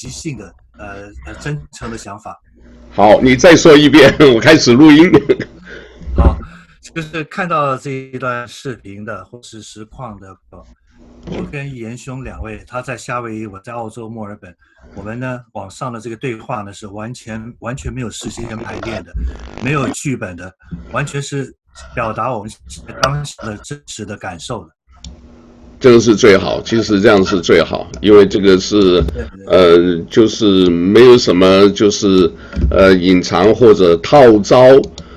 即兴的呃呃真诚的想法。好，你再说一遍，我开始录音。好，就是看到这一段视频的或是实况的，我跟严兄两位，他在夏威夷，我在澳洲墨尔本，我们呢网上的这个对话呢是完全完全没有事先排练的，没有剧本的，完全是表达我们当时的真实的感受的。这个是最好，其实这样是最好，因为这个是，呃，就是没有什么，就是呃隐藏或者套招，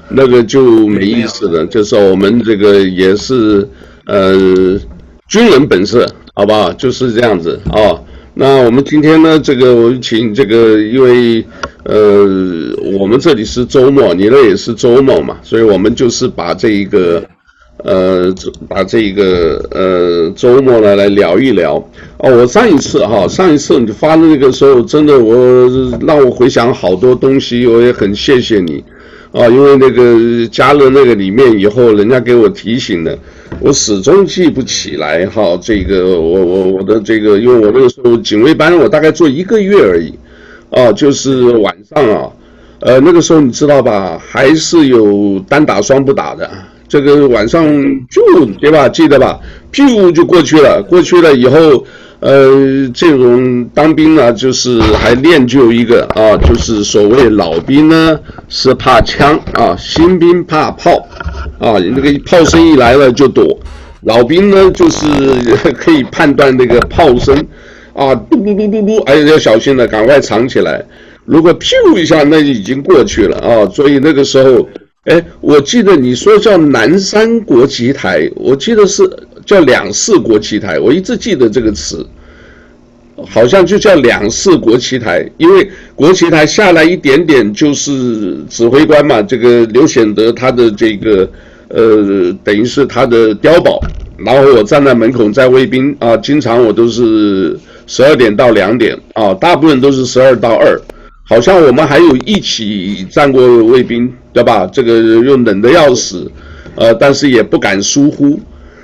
那个就没意思了。就是我们这个也是，呃，军人本色，好不好？就是这样子啊、哦。那我们今天呢，这个我请这个，因为呃，我们这里是周末，你那也是周末嘛，所以我们就是把这一个。呃，把这个呃周末呢来聊一聊哦。我上一次哈，上一次你发的那个时候，真的我让我回想好多东西，我也很谢谢你啊。因为那个加了那个里面以后，人家给我提醒了，我始终记不起来哈。这个我我我的这个，因为我那个时候警卫班，我大概做一个月而已啊，就是晚上啊，呃那个时候你知道吧，还是有单打双不打的。这个晚上就对吧？记得吧？咻就过去了。过去了以后，呃，这种当兵呢，就是还练就一个啊，就是所谓老兵呢是怕枪啊，新兵怕炮啊。那个炮声一来了就躲，老兵呢就是 可以判断那个炮声啊，嘟嘟嘟嘟嘟，哎要小心了，赶快藏起来。如果咻一下，那就已经过去了啊。所以那个时候。哎，我记得你说叫南山国旗台，我记得是叫两市国旗台，我一直记得这个词，好像就叫两市国旗台，因为国旗台下来一点点就是指挥官嘛，这个刘显德他的这个呃，等于是他的碉堡，然后我站在门口在卫兵啊，经常我都是十二点到两点啊，大部分都是十二到二。好像我们还有一起站过卫兵，对吧？这个又冷得要死，呃，但是也不敢疏忽。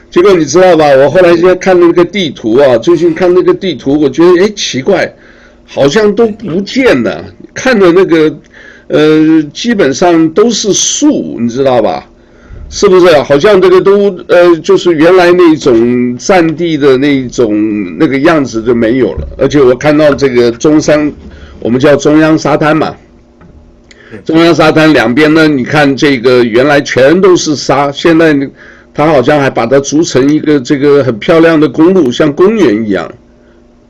结果你知道吧？我后来现在看那个地图啊，最近看那个地图，我觉得哎奇怪，好像都不见了。看的那个，呃，基本上都是树，你知道吧？是不是？好像这个都呃，就是原来那种战地的那种那个样子就没有了。而且我看到这个中山。我们叫中央沙滩嘛，中央沙滩两边呢，你看这个原来全都是沙，现在它好像还把它筑成一个这个很漂亮的公路，像公园一样，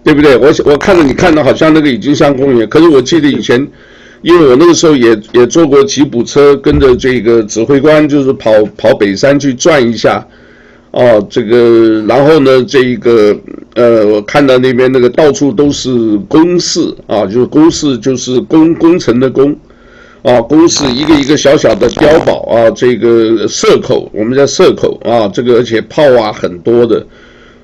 对不对？我我看着你看的好像那个已经像公园，可是我记得以前，因为我那个时候也也坐过吉普车，跟着这个指挥官就是跑跑北山去转一下。哦，这个，然后呢，这一个，呃，我看到那边那个到处都是工事啊，就是工事，就是工工程的工，啊，工事一个一个小小的碉堡啊，这个射口，我们叫射口啊，这个而且炮啊很多的，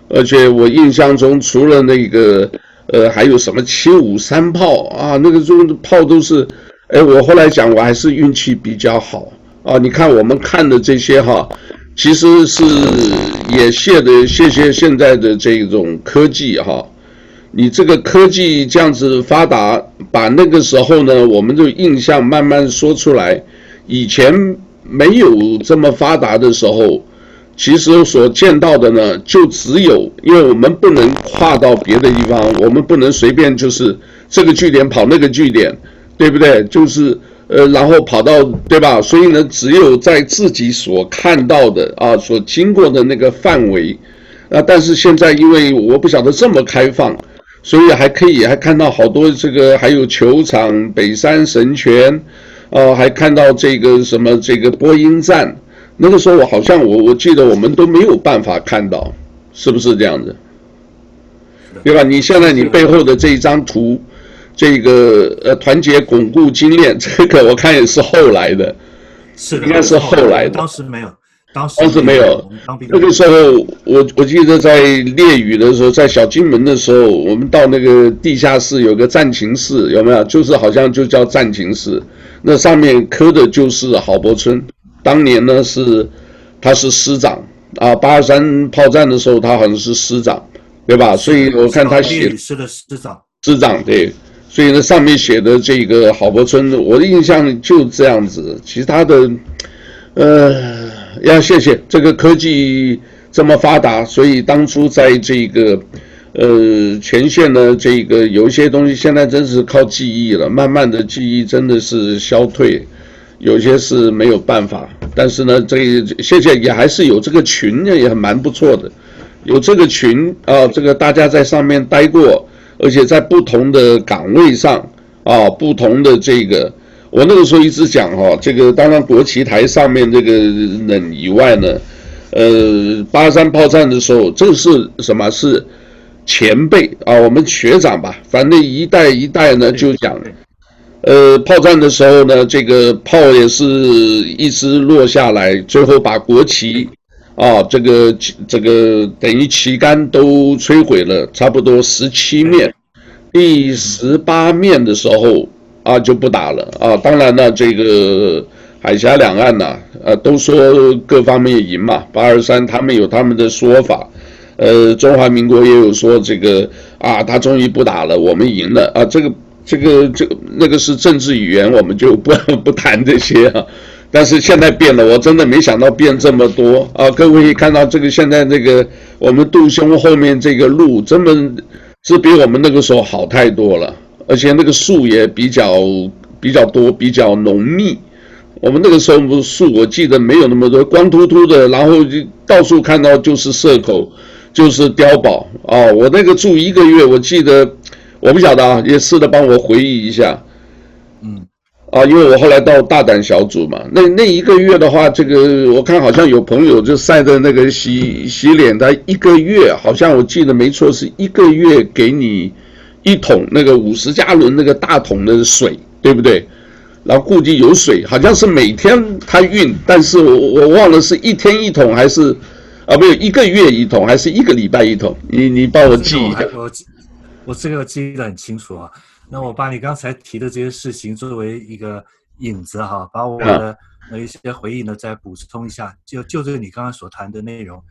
而且我印象中除了那个，呃，还有什么七五三炮啊，那个中炮都是，哎，我后来讲我还是运气比较好啊，你看我们看的这些哈。其实是也谢的，谢谢现在的这种科技哈，你这个科技这样子发达，把那个时候呢，我们的印象慢慢说出来。以前没有这么发达的时候，其实所见到的呢，就只有，因为我们不能跨到别的地方，我们不能随便就是这个据点跑那个据点，对不对？就是。呃，然后跑到对吧？所以呢，只有在自己所看到的啊，所经过的那个范围，啊，但是现在因为我不晓得这么开放，所以还可以还看到好多这个，还有球场、北山神泉，啊，还看到这个什么这个播音站。那个时候我好像我我记得我们都没有办法看到，是不是这样子？对吧？你现在你背后的这一张图。这个呃，团结巩固精炼，这个我看也是后来的，是的，应该是后来的，当时没有，当时当时没有。那个时候，我我记得在烈雨的时候，在小金门的时候，我们到那个地下室有个战情室，有没有？就是好像就叫战情室，那上面刻的就是郝柏村，当年呢是他是师长啊，八二三炮战的时候他好像是师长，对吧？所以我看他写师的师长，师长对。所以呢，上面写的这个郝柏村，我的印象就这样子。其他的，呃，要谢谢这个科技这么发达，所以当初在这个呃前线呢，这个有一些东西现在真是靠记忆了，慢慢的记忆真的是消退，有些是没有办法。但是呢，这谢谢也还是有这个群呢，也蛮不错的，有这个群啊，这个大家在上面待过。而且在不同的岗位上啊，不同的这个，我那个时候一直讲哈，这个当然国旗台上面这个人以外呢，呃，八三炮战的时候，这是什么？是前辈啊，我们学长吧，反正一代一代呢就讲，呃，炮战的时候呢，这个炮也是一直落下来，最后把国旗。啊，这个这个等于旗杆都摧毁了，差不多十七面，第十八面的时候啊就不打了啊。当然了，这个海峡两岸呐，呃，都说各方面赢嘛。八二三他们有他们的说法，呃，中华民国也有说这个啊，他终于不打了，我们赢了啊。这个这个这个那个是政治语言，我们就不 不谈这些啊。但是现在变了，我真的没想到变这么多啊！各位看到这个现在这个我们杜兄后面这个路，真的是比我们那个时候好太多了，而且那个树也比较比较多，比较浓密。我们那个时候树我记得没有那么多，光秃秃的，然后就到处看到就是社口，就是碉堡啊！我那个住一个月，我记得我不晓得啊，也试着帮我回忆一下，啊，因为我后来到大胆小组嘛，那那一个月的话，这个我看好像有朋友就晒的那个洗洗脸的，一个月好像我记得没错，是一个月给你一桶那个五十加仑那个大桶的水，对不对？然后估计有水，好像是每天他运，但是我我忘了是一天一桶还是啊，没有一个月一桶还是一个礼拜一桶？你你帮我记一下。我记，我这个记得很清楚啊。那我把你刚才提的这些事情作为一个引子哈，把我的呃一些回忆呢再补充一下，就就这个你刚刚所谈的内容。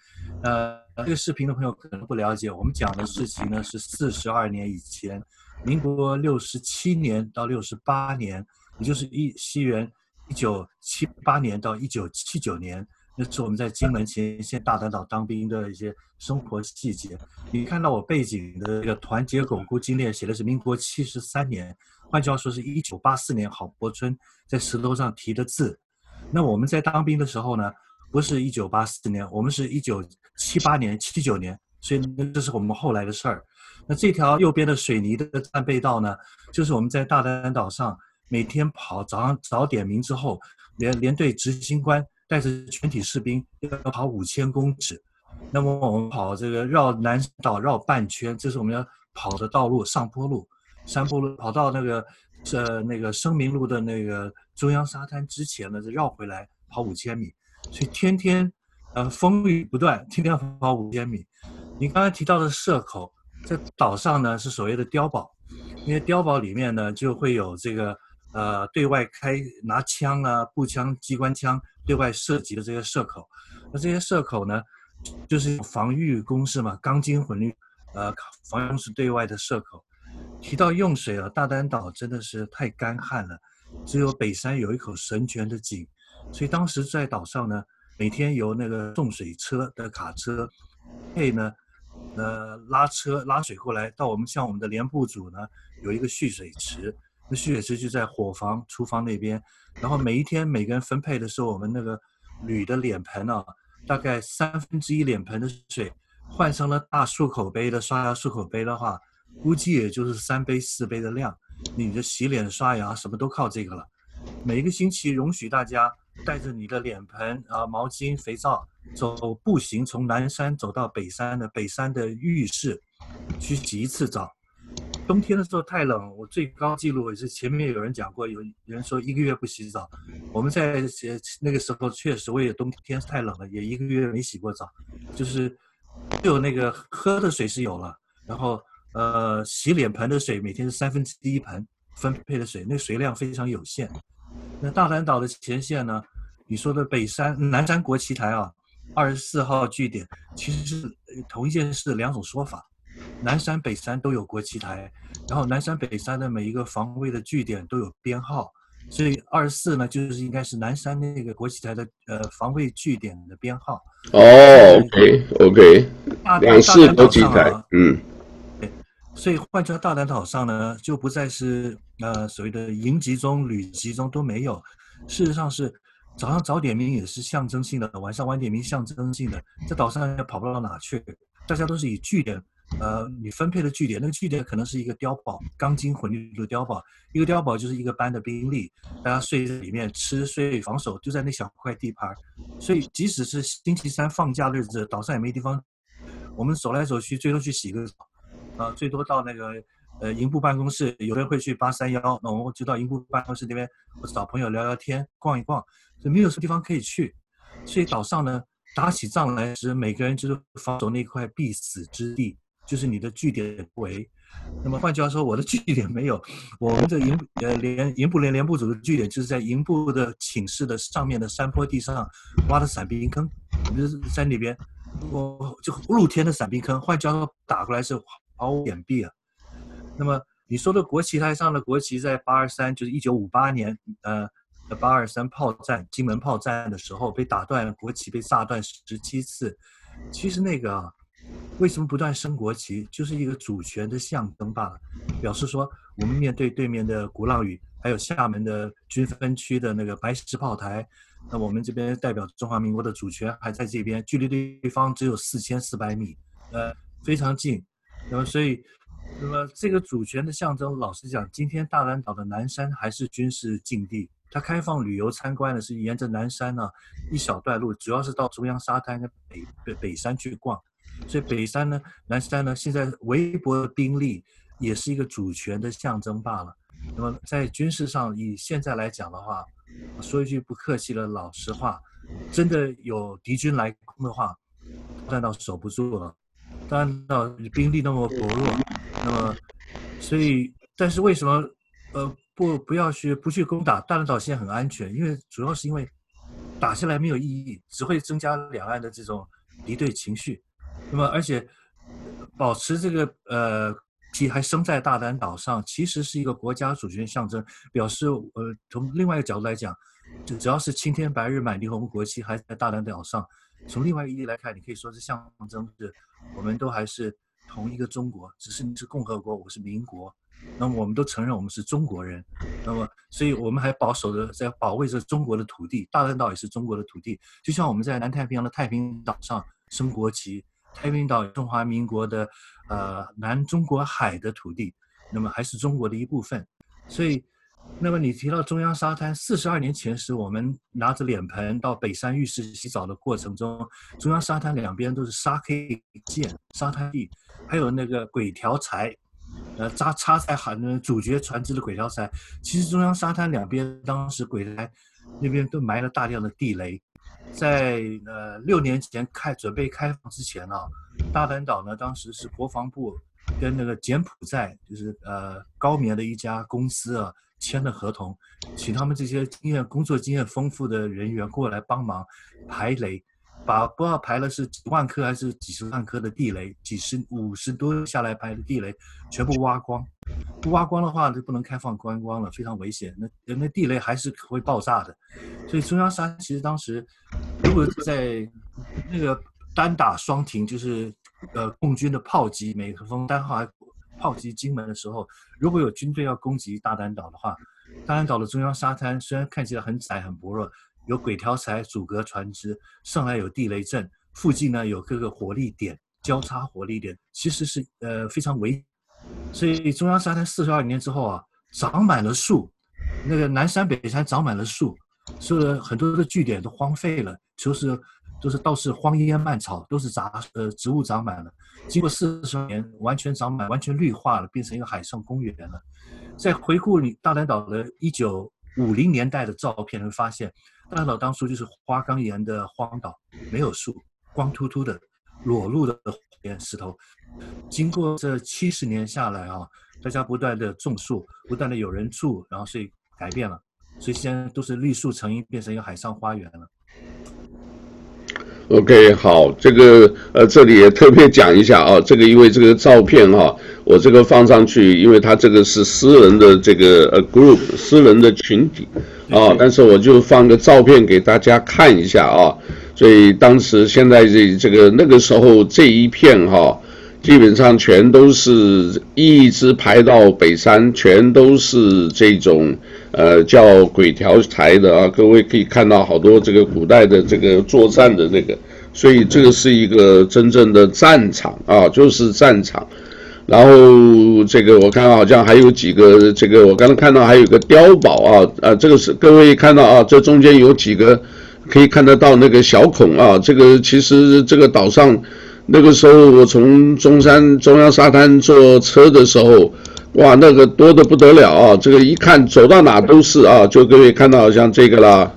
呃，这个视频的朋友可能不了解，我们讲的事情呢是四十二年以前，民国六十七年到六十八年，也就是一西元一九七八年到一九七九年。那是我们在金门前线大胆岛当兵的一些生活细节。你看到我背景的这个团结巩固精炼，写的是民国七十三年，换句话说是一九八四年郝柏村在石头上题的字。那我们在当兵的时候呢，不是一九八四年，我们是一九七八年、七九年，所以那这是我们后来的事儿。那这条右边的水泥的战备道呢，就是我们在大胆岛上每天跑，早上早点名之后，连连队执行官。带着全体士兵要跑五千公尺，那么我们跑这个绕南岛绕半圈，这是我们要跑的道路，上坡路、山坡路，跑到那个呃那个生明路的那个中央沙滩之前呢，就绕回来跑五千米，所以天天呃风雨不断，天天跑五千米。你刚才提到的社口，在岛上呢是所谓的碉堡，因为碉堡里面呢就会有这个呃对外开拿枪啊步枪机关枪。对外射击的这些射口，那这些射口呢，就是防御工事嘛，钢筋混凝，呃，防御工事对外的射口。提到用水啊，大丹岛真的是太干旱了，只有北山有一口神泉的井，所以当时在岛上呢，每天由那个送水车的卡车配呢，呃，拉车拉水过来，到我们像我们的连部组呢，有一个蓄水池。那蓄水池就在伙房、厨房那边，然后每一天每个人分配的是，我们那个铝的脸盆啊，大概三分之一脸盆的水，换成了大漱口杯的刷牙漱口杯的话，估计也就是三杯四杯的量。你的洗脸刷牙什么都靠这个了。每一个星期容许大家带着你的脸盆啊、毛巾、肥皂，走步行从南山走到北山的北山的浴室去洗一次澡。冬天的时候太冷，我最高记录也是前面有人讲过，有人说一个月不洗澡。我们在那个时候确实为了冬天太冷了，也一个月没洗过澡，就是只有那个喝的水是有了，然后呃洗脸盆的水每天是三分之一盆分配的水，那水量非常有限。那大胆岛的前线呢？你说的北山南山国旗台啊，二十四号据点其实是同一件事两种说法。南山北山都有国旗台，然后南山北山的每一个防卫的据点都有编号，所以二十四呢就是应该是南山那个国旗台的呃防卫据点的编号。哦，OK OK，两四国旗台，嗯。所以换成大胆岛上呢，就不再是呃所谓的营集中、旅集中都没有。事实上是早上早点名也是象征性的，晚上晚点名象征性的。在岛上也跑不到哪去，大家都是以据点，呃，你分配的据点，那个据点可能是一个碉堡，钢筋混凝土碉堡，一个碉堡就是一个班的兵力，大家睡在里面，吃睡防守就在那小块地盘。所以即使是星期三放假日子，岛上也没地方，我们走来走去，最多去洗个澡。啊，最多到那个呃营部办公室，有人会去八三幺，那我们就到营部办公室那边，我找朋友聊聊天、逛一逛，所以没有什么地方可以去。所以岛上呢，打起仗来时，每个人就是防守那块必死之地，就是你的据点为。那么换句话说，我的据点没有，我们的营呃连营部连连部组的据点就是在营部的寝室的上面的山坡地上挖的散兵坑，就是在那边，我就露天的散兵坑。换句话说，打过来是。毫无掩蔽啊！那么你说的国旗台上的国旗，在八二三，就是一九五八年，呃，八二三炮战金门炮战的时候被打断，国旗被炸断十七次。其实那个啊，为什么不断升国旗，就是一个主权的象征罢了，表示说我们面对对面的鼓浪屿，还有厦门的军分区的那个白石炮台，那我们这边代表中华民国的主权还在这边，距离对方只有四千四百米，呃，非常近。那么，所以，那么这个主权的象征，老实讲，今天大嶝岛的南山还是军事禁地。它开放旅游参观的是沿着南山呢一小段路，主要是到中央沙滩的北北北山去逛。所以北山呢，南山呢，现在微薄的兵力也是一个主权的象征罢了。那么在军事上，以现在来讲的话，说一句不客气的老实话，真的有敌军来攻的话，大嶝岛守不住了。大嶝岛兵力那么薄弱，那么，所以，但是为什么，呃，不不要去不去攻打大嶝岛？现在很安全，因为主要是因为打下来没有意义，只会增加两岸的这种敌对情绪。那么，而且保持这个呃旗还升在大嶝岛上，其实是一个国家主权象征，表示呃从另外一个角度来讲，就只要是青天白日满地红，国旗还在大嶝岛上。从另外一个意义来看，你可以说是象征是，我们都还是同一个中国，只是你是共和国，我是民国，那么我们都承认我们是中国人，那么所以我们还保守着在保卫着中国的土地，大嶝岛也是中国的土地，就像我们在南太平洋的太平岛上升国旗，太平岛中华民国的呃南中国海的土地，那么还是中国的一部分，所以。那么你提到中央沙滩，四十二年前时，我们拿着脸盆到北山浴室洗澡的过程中，中央沙滩两边都是沙 K 舰、沙滩地，还有那个鬼条材，呃，扎插在海的主角船只的鬼条材。其实中央沙滩两边当时鬼台那边都埋了大量的地雷，在呃六年前开准备开放之前啊，大嶝岛呢当时是国防部跟那个柬埔寨就是呃高棉的一家公司啊。签了合同，请他们这些经验、工作经验丰富的人员过来帮忙排雷，把不知道排了是几万颗还是几十万颗的地雷，几十五十多下来排的地雷全部挖光，不挖光的话就不能开放观光了，非常危险。那那地雷还是会爆炸的，所以中央山其实当时如果在那个单打双停，就是呃共军的炮击，每个风单号还。炮击金门的时候，如果有军队要攻击大嶝岛的话，大嶝岛的中央沙滩虽然看起来很窄很薄弱，有轨条材阻隔船只，上来有地雷阵，附近呢有各个火力点交叉火力点，其实是呃非常危。所以中央沙滩四十二年之后啊，长满了树，那个南山北山长满了树，所以很多的据点都荒废了，就是。都是倒是荒烟蔓草，都是杂呃植物长满了。经过四十年，完全长满，完全绿化了，变成一个海上公园了。再回顾你大南岛的一九五零年代的照片，会发现大南岛当初就是花岗岩的荒岛，没有树，光秃秃的裸露的石头。经过这七十年下来啊，大家不断的种树，不断的有人住，然后所以改变了，所以现在都是绿树成荫，变成一个海上花园了。OK，好，这个呃，这里也特别讲一下啊，这个因为这个照片哈、啊，我这个放上去，因为它这个是私人的这个呃 group，私人的群体啊，但是我就放个照片给大家看一下啊，所以当时现在这这个那个时候这一片哈、基本上全都是一直排到北山，全都是这种。呃，叫鬼条台的啊，各位可以看到好多这个古代的这个作战的那个，所以这个是一个真正的战场啊，就是战场。然后这个我看好像还有几个，这个我刚才看到还有个碉堡啊，啊，这个是各位看到啊，这中间有几个可以看得到那个小孔啊，这个其实这个岛上那个时候我从中山中央沙滩坐车的时候。哇，那个多得不得了啊！这个一看走到哪都是啊，就各位看到像这个啦，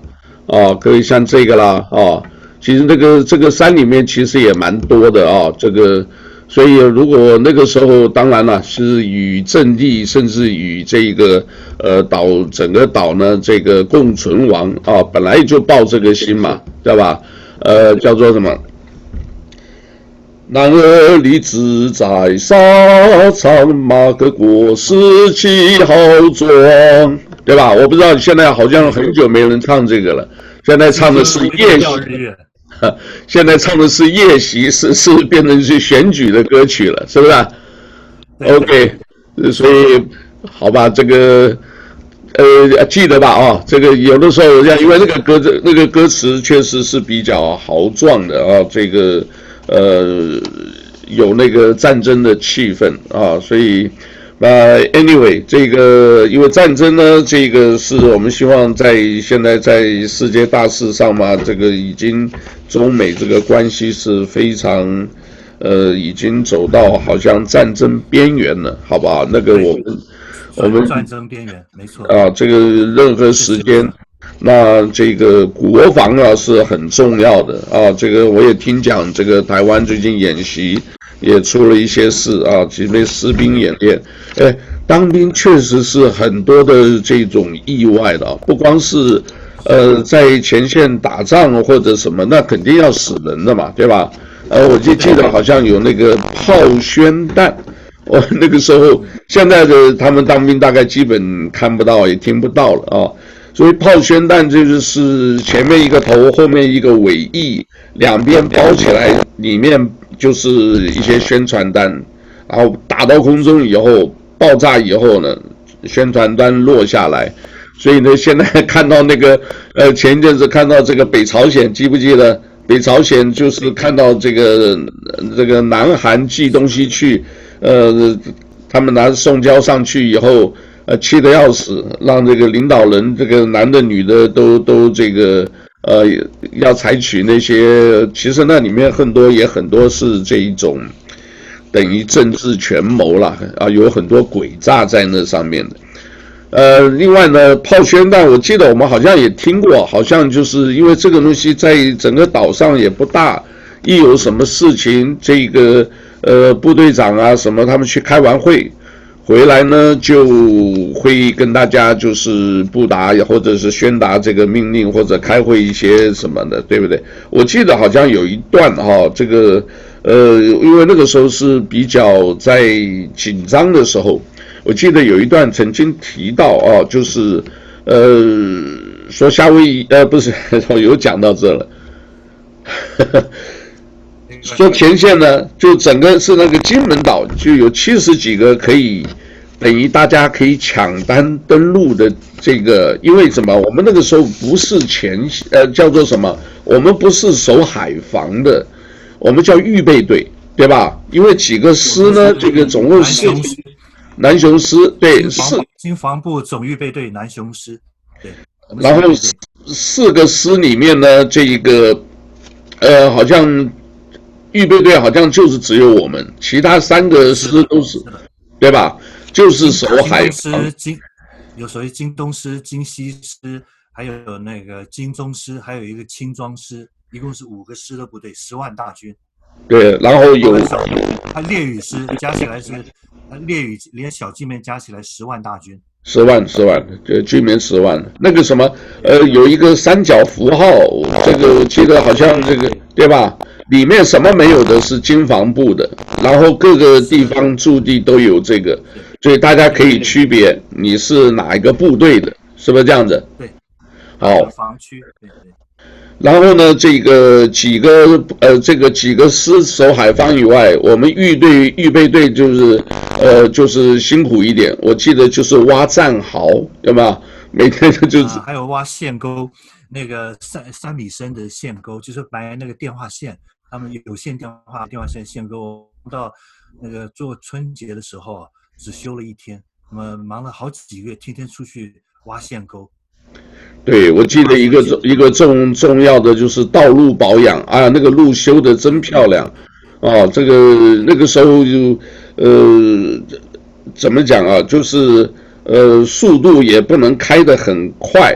哦，各位像这个啦，哦，其实那个这个山里面其实也蛮多的啊，这个，所以如果那个时候，当然了，是与阵地甚至与这个呃岛整个岛呢这个共存亡啊，本来就抱这个心嘛，对吧？呃，叫做什么？男儿立志在沙场，马革裹尸气豪壮，对吧？我不知道现在好像很久没人唱这个了。现在唱的是夜袭，现在唱的是夜袭，是是变成是选举的歌曲了，是不是？OK，所以好吧，这个呃记得吧？啊，这个有的时候因为那个歌那个歌词确实是比较豪壮的啊，这个。呃，有那个战争的气氛啊，所以，呃，anyway，这个因为战争呢，这个是我们希望在现在在世界大事上嘛，这个已经中美这个关系是非常，呃，已经走到好像战争边缘了，好不好？那个我们我们战争边缘，没错啊，这个任何时间。那这个国防啊是很重要的啊，这个我也听讲，这个台湾最近演习也出了一些事啊，几位士兵演练，哎，当兵确实是很多的这种意外的，不光是呃在前线打仗或者什么，那肯定要死人的嘛，对吧？呃，我就记得好像有那个炮宣弹，我那个时候现在的他们当兵大概基本看不到也听不到了啊。所以炮宣弹就是前面一个头，后面一个尾翼，两边包起来，里面就是一些宣传单，然后打到空中以后爆炸以后呢，宣传单落下来。所以呢，现在看到那个 呃，前一阵子看到这个北朝鲜，记不记得？北朝鲜就是看到这个这个南韩寄东西去，呃，他们拿送交上去以后。呃，气得要死，让这个领导人，这个男的、女的都都这个，呃，要采取那些，其实那里面很多也很多是这一种，等于政治权谋了啊，有很多诡诈在那上面的。呃，另外呢，炮宣弹，我记得我们好像也听过，好像就是因为这个东西在整个岛上也不大，一有什么事情，这个呃部队长啊什么，他们去开完会。回来呢，就会跟大家就是布达，或者是宣达这个命令，或者开会一些什么的，对不对？我记得好像有一段哈，这个呃，因为那个时候是比较在紧张的时候，我记得有一段曾经提到啊，就是呃，说夏威夷呃，不是，我有讲到这了。说前线呢，就整个是那个金门岛，就有七十几个可以等于大家可以抢单登陆的这个，因为什么？我们那个时候不是前呃叫做什么？我们不是守海防的，我们叫预备队，对吧？因为几个师呢，这个总共是南雄师，对，是经防部总预备队南雄师，对。然后四个师里面呢，这一个呃好像。预备队好像就是只有我们，其他三个师都是，对吧？就是守海师，金有所谓金东师、金西师，还有那个金中师，还有一个轻装师，一共是五个师的部队，十万大军。对，然后有他列屿师加起来是，列屿连小金面加起来十万大军。十万，十万，就居民十万。那个什么，呃，有一个三角符号，这个我记得好像这个。对吧？里面什么没有的是经防部的，然后各个地方驻地都有这个，所以大家可以区别你是哪一个部队的，是不是这样子？对，好。防区，对对。然后呢，这个几个呃，这个几个师守海防以外，我们预队预备队就是呃，就是辛苦一点。我记得就是挖战壕，对吧？每天就是、啊、还有挖线沟，那个三三米深的线沟，就是埋那个电话线，他们有线电话电话线线沟。到那个做春节的时候，只休了一天，那么忙了好几个月，天天出去挖线沟。对，我记得一个重一个重重要的就是道路保养啊，那个路修的真漂亮，啊，这个那个时候就呃怎么讲啊，就是呃速度也不能开得很快，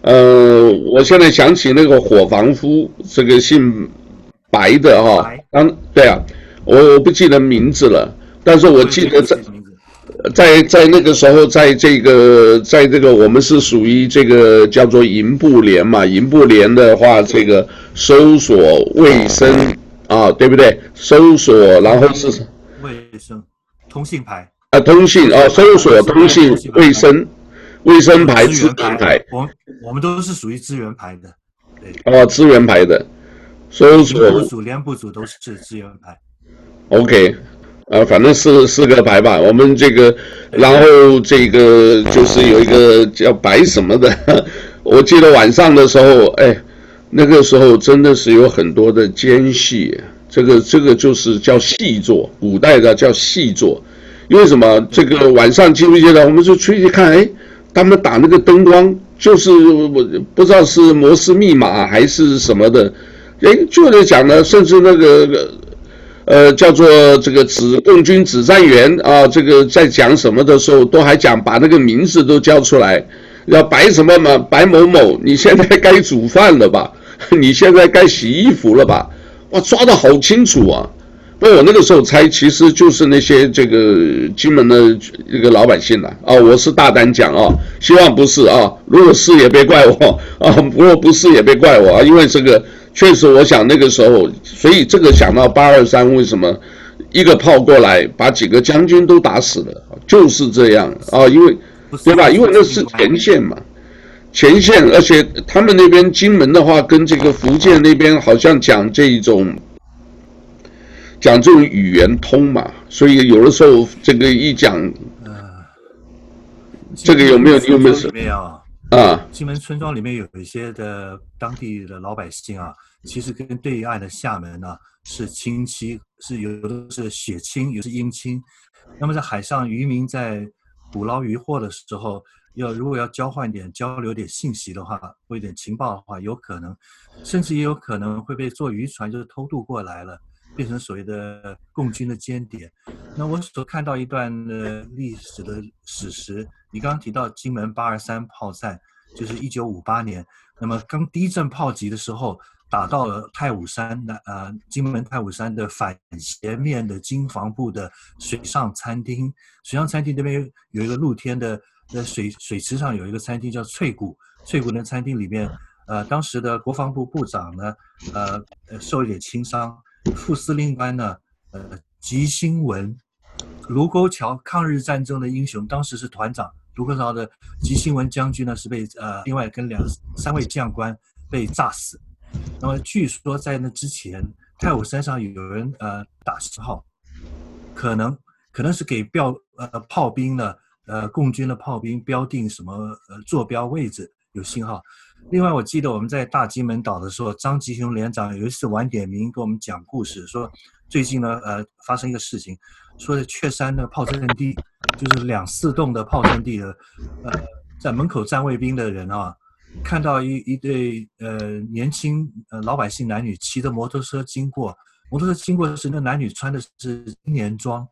呃，我现在想起那个伙房夫，这个姓白的哈、啊，当对啊，我我不记得名字了，但是我记得在。在在那个时候，在这个，在这个，我们是属于这个叫做营部连嘛。营部连的话，这个搜索卫生啊，对不对？搜索，然后是卫生通信牌啊，通信啊，搜索通信卫生卫生牌资源牌。我们我们都是属于资源牌的，对。哦，资源牌的，搜索部组、连部组都是资源排。OK。啊，反正四四个排吧，我们这个，然后这个就是有一个叫白什么的，我记得晚上的时候，哎，那个时候真的是有很多的间隙，这个这个就是叫细作，古代的叫细作，因为什么？这个晚上记不记得？我们就出去看，哎，他们打那个灯光，就是我不知道是摩斯密码还是什么的，哎，就在讲呢，甚至那个。呃，叫做这个指共军指战员啊，这个在讲什么的时候，都还讲把那个名字都叫出来，要白什么嘛，白某某，你现在该煮饭了吧？你现在该洗衣服了吧？哇，抓得好清楚啊！那我那个时候猜，其实就是那些这个金门的这个老百姓了，啊。我是大胆讲啊，希望不是啊，如果是也别怪我啊，如果不是也别怪我啊，因为这个。确实，我想那个时候，所以这个想到八二三为什么一个炮过来把几个将军都打死了，就是这样啊，因为对吧？因为那是前线嘛，前线，而且他们那边金门的话，跟这个福建那边好像讲这一种讲这种语言通嘛，所以有的时候这个一讲，这个有没有？有没有？啊，金门村庄里面有一些的当地的老百姓啊，其实跟对岸的厦门呢是亲戚，是有的是血亲，有的是姻亲。那么在海上渔民在捕捞渔获的时候，要如果要交换点交流点信息的话，或一点情报的话，有可能，甚至也有可能会被坐渔船就是偷渡过来了，变成所谓的共军的间谍。那我所看到一段的历史的史实。你刚刚提到金门八二三炮战，就是一九五八年，那么刚第一阵炮击的时候，打到了太武山的呃金门太武山的反斜面的金防部的水上餐厅，水上餐厅那边有一个露天的，在水水池上有一个餐厅叫翠谷，翠谷那餐厅里面，呃当时的国防部部长呢，呃受一点轻伤，副司令官呢，呃吉星文，卢沟桥抗日战争的英雄，当时是团长。卢沟桥的吉星文将军呢，是被呃另外跟两三位将官被炸死。那么据说在那之前，太武山上有人呃打信号，可能可能是给标呃炮兵呢呃共军的炮兵标定什么呃坐标位置有信号。另外我记得我们在大金门岛的时候，张吉雄连长有一次晚点名给我们讲故事，说最近呢呃发生一个事情，说在雀山那个炮阵地。就是两四栋的炮阵地的，呃，在门口站卫兵的人啊，看到一一对呃年轻呃老百姓男女骑着摩托车经过，摩托车经过时，那男女穿的是青年装，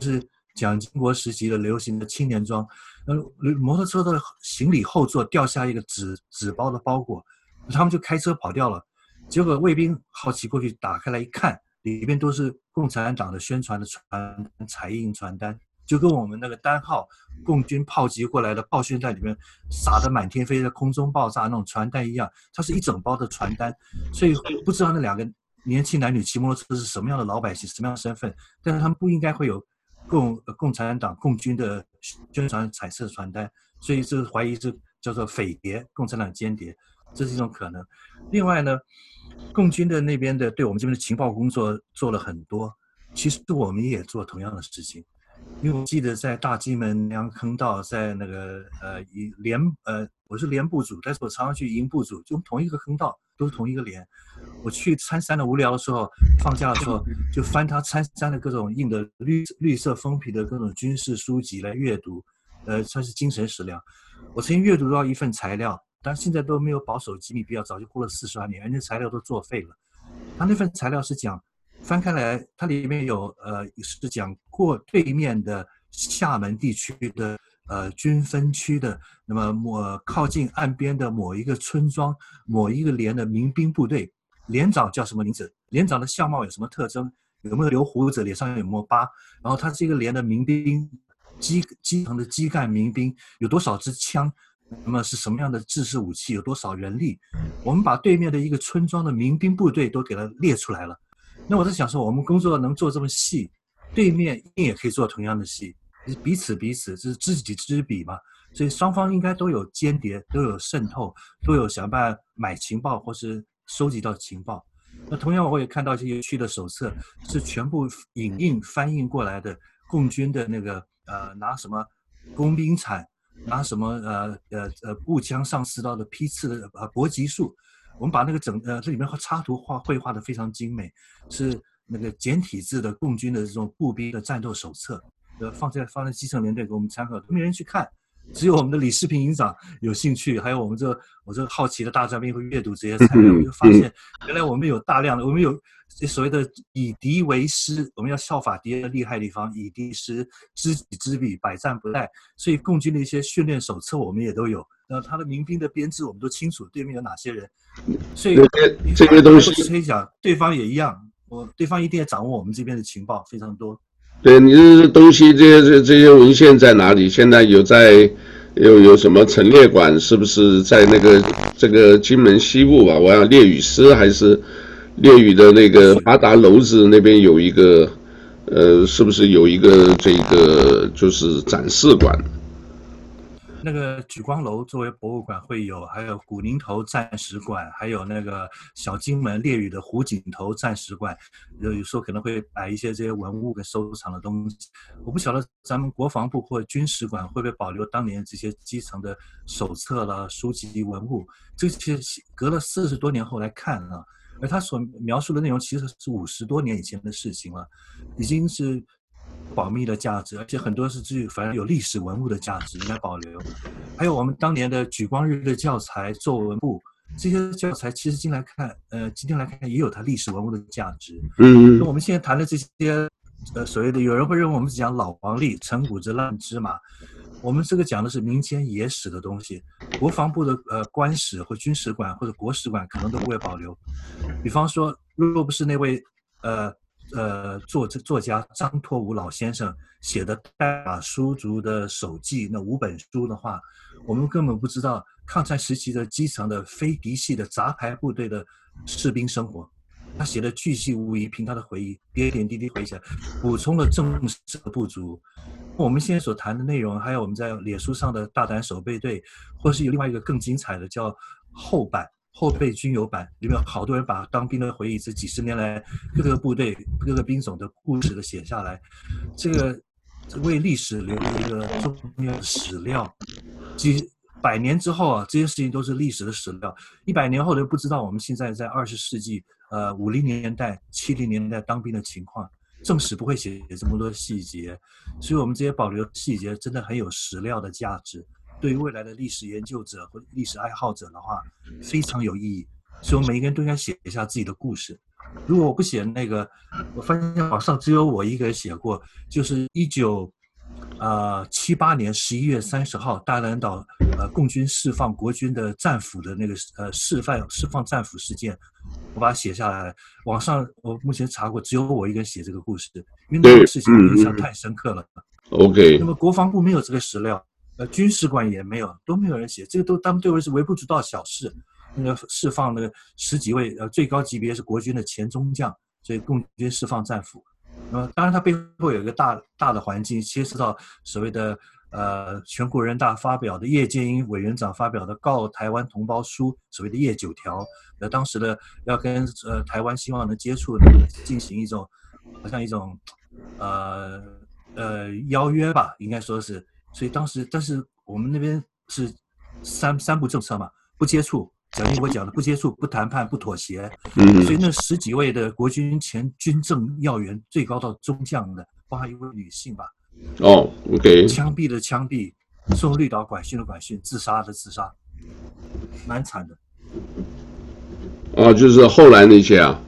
是蒋经国时期的流行的青年装。呃，摩托车的行李后座掉下一个纸纸包的包裹，他们就开车跑掉了。结果卫兵好奇过去打开来一看，里边都是共产党的宣传的传彩印传单。就跟我们那个单号共军炮击过来的炮宣在里面撒得满天飞，的空中爆炸那种传单一样，它是一整包的传单，所以不知道那两个年轻男女骑摩托车是什么样的老百姓，什么样的身份，但是他们不应该会有共共产党共军的宣传彩色传单，所以这怀疑是叫做匪谍，共产党间谍，这是一种可能。另外呢，共军的那边的对我们这边的情报工作做了很多，其实我们也做同样的事情。因为我记得在大金门那样坑道，在那个呃连呃我是连部组，但是我常常去营部组，就同一个坑道，都是同一个连。我去参山的无聊的时候，放假的时候就翻他参山的各种印的绿绿色封皮的各种军事书籍来阅读，呃算是精神食粮。我曾经阅读到一份材料，但现在都没有保守机密必要，早就过了四十万年，人家材料都作废了。他那份材料是讲。翻开来，它里面有呃是讲过对面的厦门地区的呃军分区的，那么某靠近岸边的某一个村庄，某一个连的民兵部队，连长叫什么名字？连长的相貌有什么特征？有没有留胡子？脸上有没有疤？然后他这个连的民兵基基层的基干民兵有多少支枪？那么是什么样的制式武器？有多少人力？我们把对面的一个村庄的民兵部队都给他列出来了。那我在想说，我们工作能做这么细，对面一定也可以做同样的细，彼此彼此，是知己知彼嘛。所以双方应该都有间谍，都有渗透，都有想办法买情报或是收集到情报。那同样，我也看到这些有趣的手册，是全部影印翻译过来的，共军的那个呃拿什么工兵铲，拿什么呃呃呃步枪上刺刀的批次的呃搏击数。我们把那个整呃这里面插图画绘画的非常精美，是那个简体字的共军的这种步兵的战斗手册，呃放在放在基层连队给我们参考，都没人去看，只有我们的李世平营长有兴趣，还有我们这我这好奇的大专兵会阅读这些材料，我就发现原来我们有大量的我们有所谓的以敌为师，我们要效法敌人厉害的地方，以敌师，知己知彼，百战不殆，所以共军的一些训练手册我们也都有。呃，他的民兵的编制我们都清楚，对面有哪些人，所以这些东西可以讲，对方也一样，我对方一定要掌握我们这边的情报非常多。对，你这东西，这些这这些文献在哪里？现在有在有有什么陈列馆？是不是在那个这个金门西部吧？我要列屿师还是列屿的那个八达楼子那边有一个，呃，是不是有一个这个就是展示馆？那个莒光楼作为博物馆会有，还有古宁头战史馆，还有那个小金门列屿的湖景头战史馆，有有时候可能会摆一些这些文物跟收藏的东西。我不晓得咱们国防部或军史馆会不会保留当年这些基层的手册啦、书籍文物。这些隔了四十多年后来看啊，而他所描述的内容其实是五十多年以前的事情了，已经是。保密的价值，而且很多是具有反正有历史文物的价值，应该保留。还有我们当年的举光日的教材作文部，这些教材其实进来看，呃，今天来看也有它历史文物的价值。嗯，那我们现在谈的这些，呃，所谓的有人会认为我们是讲老黄历、陈谷子烂芝麻，我们这个讲的是民间野史的东西。国防部的呃官史或军史馆或者国史馆可能都不会保留。比方说，若不是那位呃。呃，作作家张拓武老先生写的《代码书族的手记》那五本书的话，我们根本不知道抗战时期的基层的非嫡系的杂牌部队的士兵生活。他写的巨细无遗，凭他的回忆，点点滴滴回想，补充了正史的不足。我们现在所谈的内容，还有我们在脸书上的大胆守备队，或是有另外一个更精彩的叫后版。后备军友版里面好多人把当兵的回忆，这几十年来各个部队、各个兵种的故事都写下来，这个为历史留了一个重要的史料。几百年之后啊，这些事情都是历史的史料。一百年后都不知道我们现在在二十世纪，呃，五零年代、七零年代当兵的情况，正史不会写这么多细节，所以我们这些保留细节真的很有史料的价值。对于未来的历史研究者或历史爱好者的话，非常有意义。所以，我们每一个人都应该写一下自己的故事。如果我不写那个，我发现网上只有我一个人写过，就是一九呃七八年十一月三十号大连岛呃共军释放国军的战俘的那个呃释放释放战俘事件，我把它写下来。网上我目前查过，只有我一个人写这个故事，因为那个事情印象太深刻了。OK。那么国防部没有这个史料。呃，军事馆也没有，都没有人写，这个都他们认为是微不足道小事。那个释放那个十几位呃最高级别是国军的前中将，所以共军释放战俘。那么当然它背后有一个大大的环境，牵涉到所谓的呃全国人大发表的叶剑英委员长发表的告台湾同胞书，所谓的叶九条。呃，当时的要跟呃台湾希望能接触进行一种好像一种呃呃邀约吧，应该说是。所以当时但是我们那边是三三不政策嘛，不接触。蒋经国讲的不接触、不谈判、不妥协，嗯，所以那十几位的国军前军政要员，最高到中将的，包含一位女性吧，哦，OK，枪毙的枪毙，送绿岛管训的管训，自杀的自杀，蛮惨的。哦，就是后来那些啊。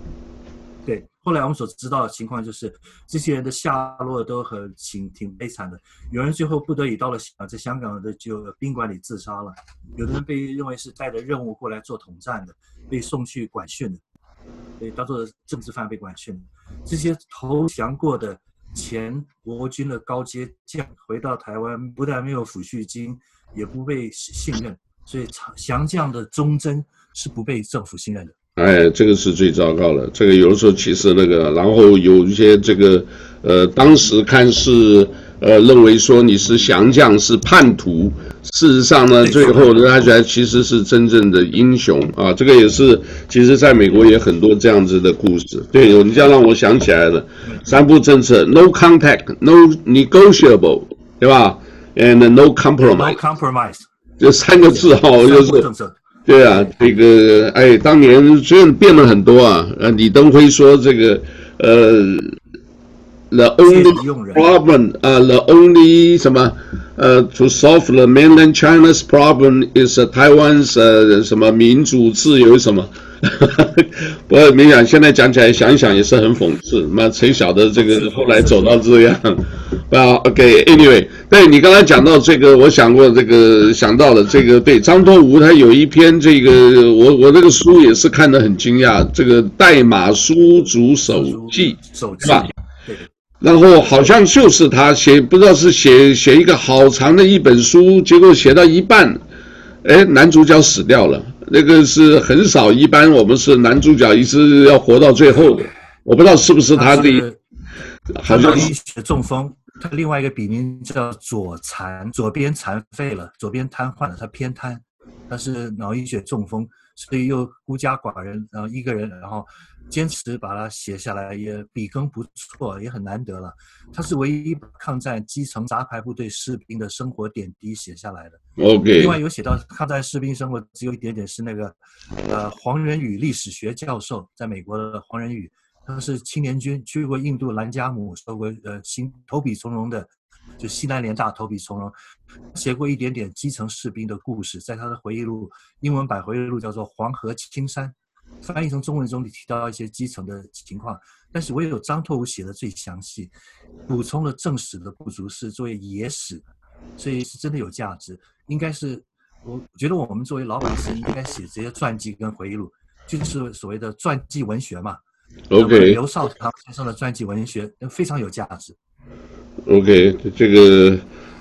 后来我们所知道的情况就是，这些人的下落都很挺挺悲惨的。有人最后不得已到了啊，在香港的就宾馆里自杀了；有的人被认为是带着任务过来做统战的，被送去管训的，被当做政治犯被管训的。这些投降过的前国军的高阶将回到台湾，不但没有抚恤金，也不被信任，所以降将的忠贞是不被政府信任的。哎，这个是最糟糕的。这个有的时候其实那个，然后有一些这个，呃，当时看是呃认为说你是降将是叛徒，事实上呢，最后大家觉得其实是真正的英雄啊。这个也是，其实在美国也很多这样子的故事。对，你这样让我想起来了，三不政策：no contact，no negotiable，对吧？and no compromise。No compromise。这三个字哈，就是。对啊，这个哎，当年虽然变了很多啊，呃，李登辉说这个，呃，the only problem，啊，the only 什么，呃，to solve the mainland China's problem is Taiwan's 呃什么民主自由什么。不过没想，现在讲起来想一想也是很讽刺。妈，谁晓得这个后来走到这样？啊，OK，Anyway，对你刚才讲到这个，我想过这个，想到了这个，对张拓吾他有一篇这个，我我这个书也是看得很惊讶，这个《代码书族手记》是吧？对。然后好像就是他写，不知道是写写一个好长的一本书，结果写到一半，哎，男主角死掉了。那个是很少，一般我们是男主角一直要活到最后的。我不知道是不是他的，好像脑溢血中风，他另外一个笔名叫左残，左边残废了，左边瘫痪了，他偏瘫，他是脑溢血中风，所以又孤家寡人，然后一个人，然后。坚持把它写下来，也笔耕不错，也很难得了。他是唯一抗战基层杂牌部队士兵的生活点滴写下来的。OK。另外有写到抗战士兵生活，只有一点点是那个，呃，黄仁宇历史学教授，在美国的黄仁宇，他是青年军去过印度兰加姆，受过呃新投笔从戎的，就西南联大投笔从戎，写过一点点基层士兵的故事，在他的回忆录，英文版回忆录叫做《黄河青山》。翻译成中文中，你提到一些基层的情况，但是唯有张拓武写的最详细，补充了正史的不足，是作为野史，所以是真的有价值。应该是，我觉得我们作为老百姓应该写这些传记跟回忆录，就是所谓的传记文学嘛。OK。刘少棠先生的传记文学非常有价值。OK，这个。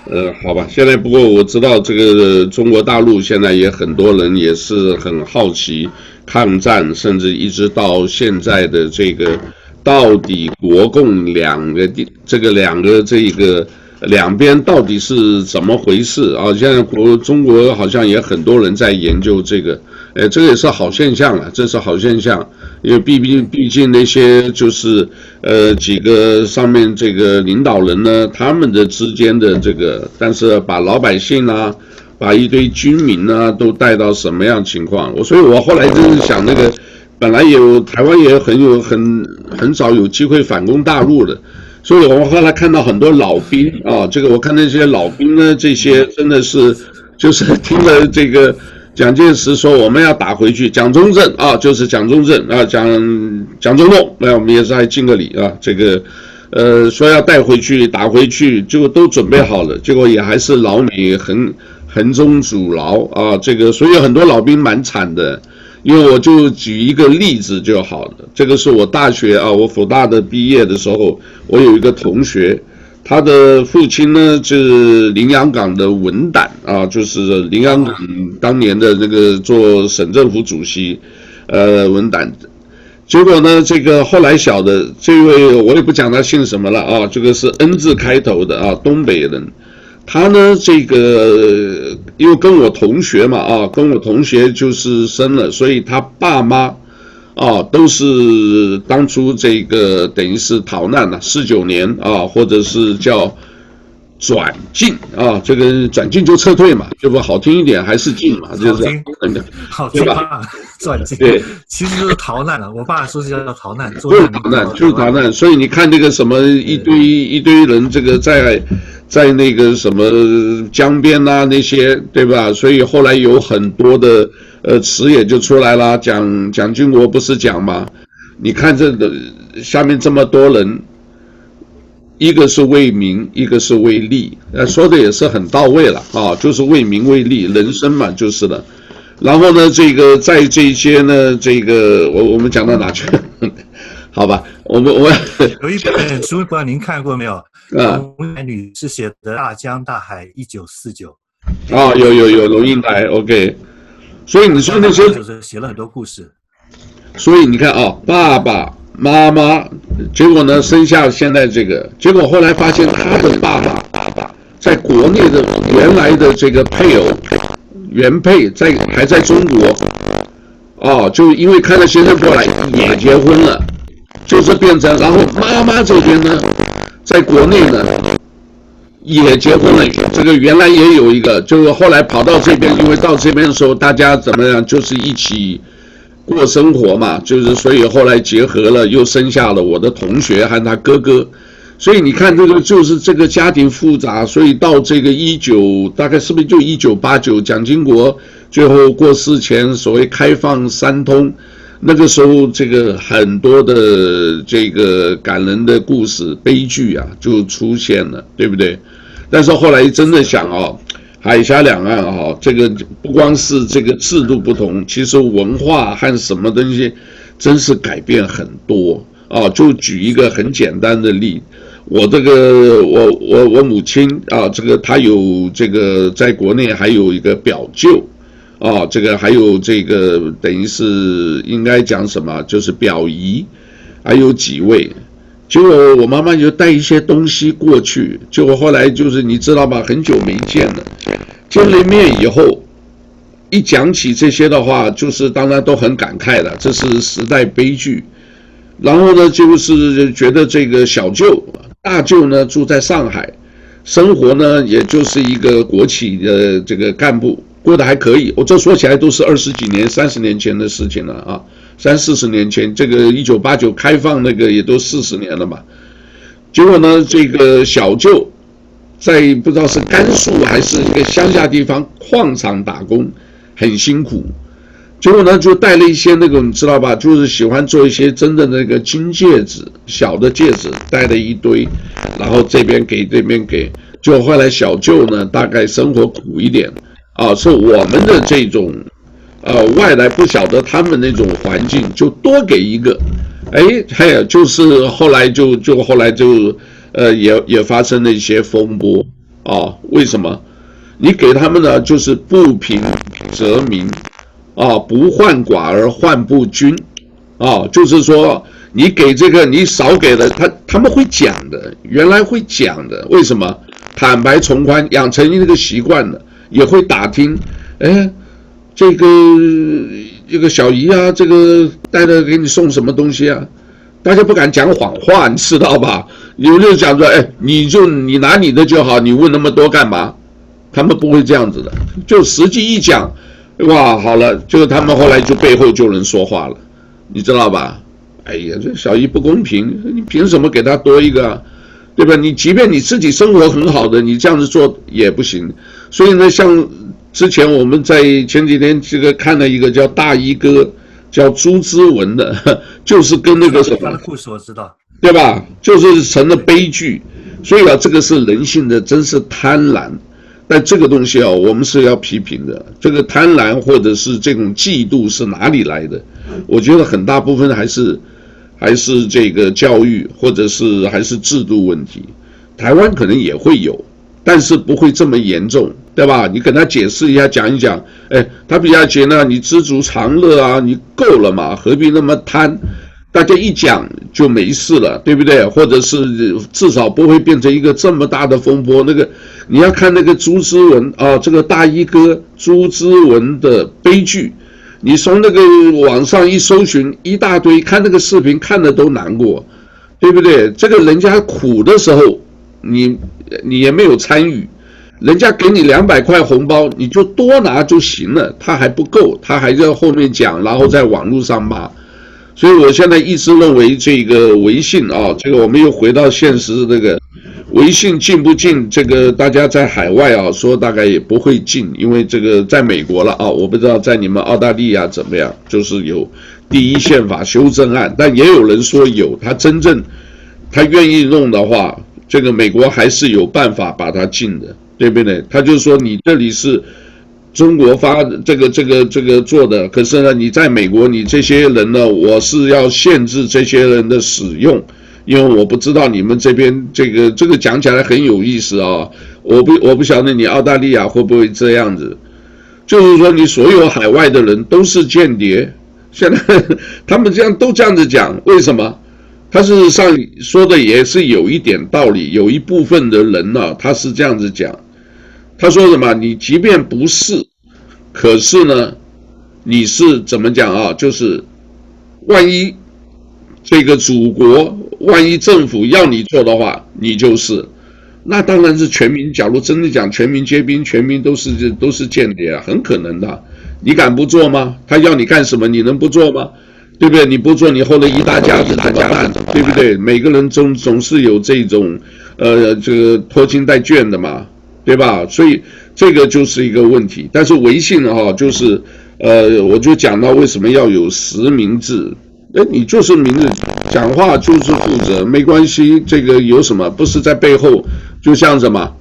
呃，好吧，现在不过我知道这个中国大陆现在也很多人也是很好奇抗战，甚至一直到现在的这个到底国共两个地这个两个这个两边到底是怎么回事啊？现在国中国好像也很多人在研究这个。哎，这个也是好现象了，这是好现象，因为毕竟毕竟那些就是呃几个上面这个领导人呢，他们的之间的这个，但是把老百姓啊，把一堆军民啊都带到什么样情况？我所以，我后来就是想那个，本来有台湾也很有很很少有机会反攻大陆的，所以我们后来看到很多老兵啊，这个我看那些老兵呢，这些真的是就是听了这个。蒋介石说：“我们要打回去。”蒋中正啊，就是蒋中正啊，蒋蒋中正，那我们也是还敬个礼啊。这个，呃，说要带回去，打回去，就都准备好了，结果也还是老美很横中阻挠啊。这个，所以很多老兵蛮惨的。因为我就举一个例子就好了。这个是我大学啊，我辅大的毕业的时候，我有一个同学，他的父亲呢是林阳港的文胆啊，就是林阳港当年的那个做省政府主席，呃，文胆。结果呢，这个后来晓得这位我也不讲他姓什么了啊，这个是 N 字开头的啊，东北人。他呢，这个因为跟我同学嘛啊，跟我同学就是生了，所以他爸妈。啊，都是当初这个等于是逃难了四九年啊，或者是叫转进啊，这个转进就撤退嘛，就不好听一点还是进嘛，就是好听 吧？转进对，其实就是逃难了。我爸说是叫逃难，就是逃难，就是逃难。所以你看这个什么一堆一堆人，这个在在那个什么江边啊那些，对吧？所以后来有很多的。呃，词也就出来了，蒋蒋经国不是讲嘛？你看这个下面这么多人，一个是为民，一个是为利，呃，说的也是很到位了啊，就是为民为利，人生嘛就是的。然后呢，这个在这些呢，这个我我们讲到哪去？好吧，我们我有一本书，不知道您看过没有？啊，龙应女士写的《大江大海一九四九》。啊，有有有龙应台，OK。所以你说那些就是写了很多故事，所以你看啊，爸爸妈妈，结果呢生下现在这个，结果后来发现他的爸爸在国内的原来的这个配偶原配在还在中国，哦，就因为看到先生过来也结婚了，就是变成然后妈妈这边呢，在国内呢。也结婚了，这个原来也有一个，就是后来跑到这边，因为到这边的时候大家怎么样，就是一起过生活嘛，就是所以后来结合了，又生下了我的同学和他哥哥，所以你看这个就是这个家庭复杂，所以到这个一九大概是不是就一九八九，蒋经国最后过世前所谓开放三通，那个时候这个很多的这个感人的故事悲剧啊就出现了，对不对？但是后来真的想哦，海峡两岸啊，这个不光是这个制度不同，其实文化和什么东西，真是改变很多啊。就举一个很简单的例，我这个我我我母亲啊，这个她有这个在国内还有一个表舅啊，这个还有这个等于是应该讲什么，就是表姨，还有几位。结果我妈妈就带一些东西过去，结果后来就是你知道吧，很久没见了，见了面以后，一讲起这些的话，就是当然都很感慨了，这是时代悲剧。然后呢，就是觉得这个小舅、大舅呢住在上海，生活呢也就是一个国企的这个干部，过得还可以。我这说起来都是二十几年、三十年前的事情了啊。三四十年前，这个一九八九开放那个也都四十年了嘛。结果呢，这个小舅在不知道是甘肃还是一个乡下地方矿场打工，很辛苦。结果呢，就带了一些那个你知道吧，就是喜欢做一些真的那个金戒指，小的戒指带了一堆，然后这边给这边给。就后来小舅呢，大概生活苦一点啊，是我们的这种。呃，外来不晓得他们那种环境，就多给一个，哎，还有就是后来就就后来就，呃，也也发生了一些风波啊。为什么？你给他们呢，就是不平则鸣，啊，不患寡而患不均，啊，就是说你给这个你少给了他，他们会讲的，原来会讲的。为什么？坦白从宽，养成一个习惯了，也会打听，哎。这个这个小姨啊，这个带着给你送什么东西啊？大家不敢讲谎话，你知道吧？有就讲说，哎，你就你拿你的就好，你问那么多干嘛？他们不会这样子的，就实际一讲，哇，好了，就是他们后来就背后就能说话了，你知道吧？哎呀，这小姨不公平，你凭什么给他多一个？对吧？你即便你自己生活很好的，你这样子做也不行。所以呢，像。之前我们在前几天这个看了一个叫大衣哥，叫朱之文的，就是跟那个什么，他的故事我知道，对吧？就是成了悲剧，所以啊，这个是人性的，真是贪婪。但这个东西啊，我们是要批评的。这个贪婪或者是这种嫉妒是哪里来的？我觉得很大部分还是还是这个教育，或者是还是制度问题。台湾可能也会有，但是不会这么严重，对吧？你跟他解释一下，讲一讲，哎，他比较觉得你知足常乐啊，你够了嘛，何必那么贪？大家一讲就没事了，对不对？或者是至少不会变成一个这么大的风波。那个你要看那个朱之文啊，这个大衣哥朱之文的悲剧，你从那个网上一搜寻一大堆，看那个视频看的都难过，对不对？这个人家苦的时候，你你也没有参与，人家给你两百块红包，你就多拿就行了，他还不够，他还在后面讲，然后在网络上骂。所以，我现在一直认为这个微信啊，这个我们又回到现实，这个微信进不进？这个大家在海外啊说大概也不会进，因为这个在美国了啊，我不知道在你们澳大利亚怎么样，就是有第一宪法修正案，但也有人说有，他真正他愿意弄的话，这个美国还是有办法把它进的，对不对？他就说你这里是。中国发这个这个这个做的，可是呢，你在美国，你这些人呢，我是要限制这些人的使用，因为我不知道你们这边这个这个讲起来很有意思啊，我不我不晓得你澳大利亚会不会这样子，就是说你所有海外的人都是间谍，现在 他们这样都这样子讲，为什么？他事实上说的也是有一点道理，有一部分的人呢，他是这样子讲。他说什么？你即便不是，可是呢，你是怎么讲啊？就是，万一这个祖国，万一政府要你做的话，你就是，那当然是全民。假如真的讲全民皆兵，全民都是都是间谍啊，很可能的。你敢不做吗？他要你干什么？你能不做吗？对不对？你不做，你后来一大家子大家子，对不对？每个人总总是有这种，呃，这个拖金带眷的嘛。对吧？所以这个就是一个问题。但是微信哈，就是呃，我就讲到为什么要有实名制。哎，你就是名字，讲话就是负责，没关系。这个有什么？不是在背后，就像什么，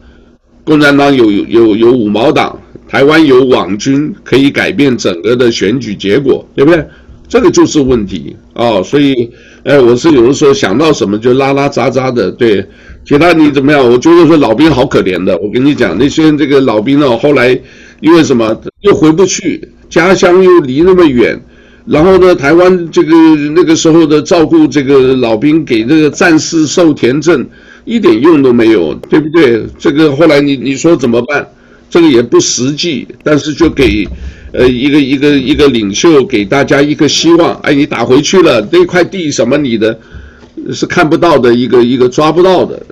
共产党有有有五毛党，台湾有网军，可以改变整个的选举结果，对不对？这个就是问题啊、所以，哎，我是有的时候想到什么就拉拉杂杂的，对。其他你怎么样？我觉得说老兵好可怜的。我跟你讲，那些这个老兵呢，后来因为什么又回不去，家乡又离那么远，然后呢，台湾这个那个时候的照顾这个老兵，给这个战士授田证，一点用都没有，对不对？这个后来你你说怎么办？这个也不实际，但是就给呃一个一个一个领袖给大家一个希望。哎，你打回去了，那块地什么你的？是看不到的一个一个抓不到的，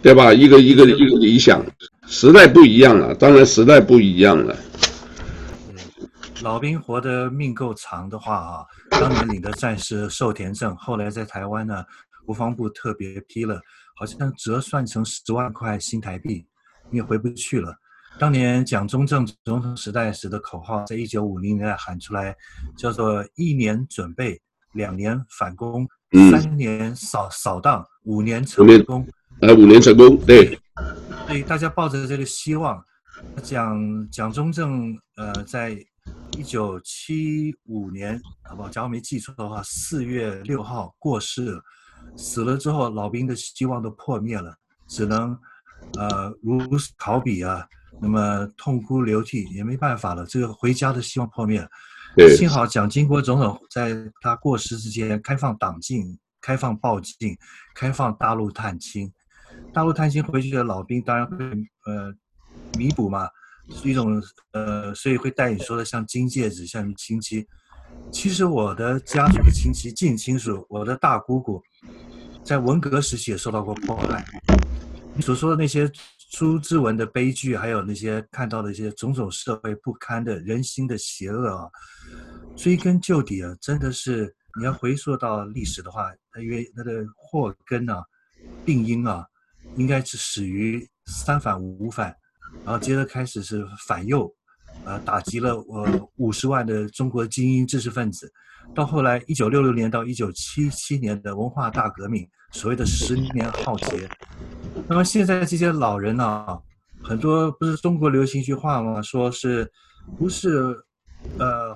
对吧？一个一个一个理想，时代不一样了，当然时代不一样了。老兵活得命够长的话啊，当年领的战士授田证，后来在台湾呢，国防部特别批了，好像折算成十万块新台币，你也回不去了。当年蒋中正总统时代时的口号，在一九五零年代喊出来，叫做“一年准备，两年反攻”。三年扫扫荡，五年成功。呃，五年成功，对。所以大家抱着这个希望，蒋蒋中正呃，在一九七五年，好不好？假如没记错的话，四月六号过世了。死了之后，老兵的希望都破灭了，只能呃如考比啊，那么痛哭流涕，也没办法了。这个回家的希望破灭了。幸好蒋经国总统在他过世之间开放党禁、开放报禁、开放大陆探亲。大陆探亲回去的老兵当然会呃弥补嘛，是一种呃，所以会带你说的像金戒指、像亲戚。其实我的家族的亲戚近亲属，我的大姑姑在文革时期也受到过迫害。你所说的那些。朱之文的悲剧，还有那些看到的一些种种社会不堪的人心的邪恶啊，追根究底啊，真的是你要回溯到历史的话，它因为它的祸根啊、病因啊，应该是始于三反五反，然后接着开始是反右，啊，打击了我五十万的中国精英知识分子，到后来一九六六年到一九七七年的文化大革命，所谓的十年浩劫。那么现在这些老人呢、啊，很多不是中国流行一句话吗？说是不是呃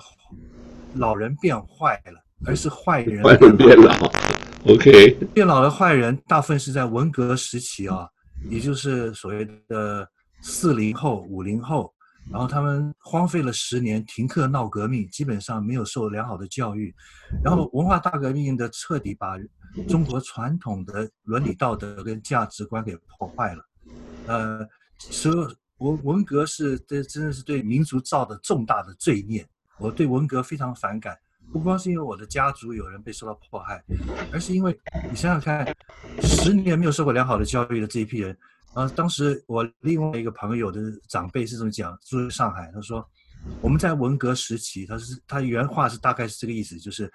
老人变坏了，而是坏人变老。OK，变老的坏人大部分是在文革时期啊，也就是所谓的四零后、五零后，然后他们荒废了十年，停课闹革命，基本上没有受良好的教育，然后文化大革命的彻底把中国传统的伦理道德跟价值观给破坏了。呃，所以文文革是这真的是对民族造的重大的罪孽。我对文革非常反感。不光是因为我的家族有人被受到迫害，而是因为你想想看，十年没有受过良好的教育的这一批人，啊，当时我另外一个朋友的长辈是这么讲，住在上海，他说我们在文革时期，他是他原话是大概是这个意思，就是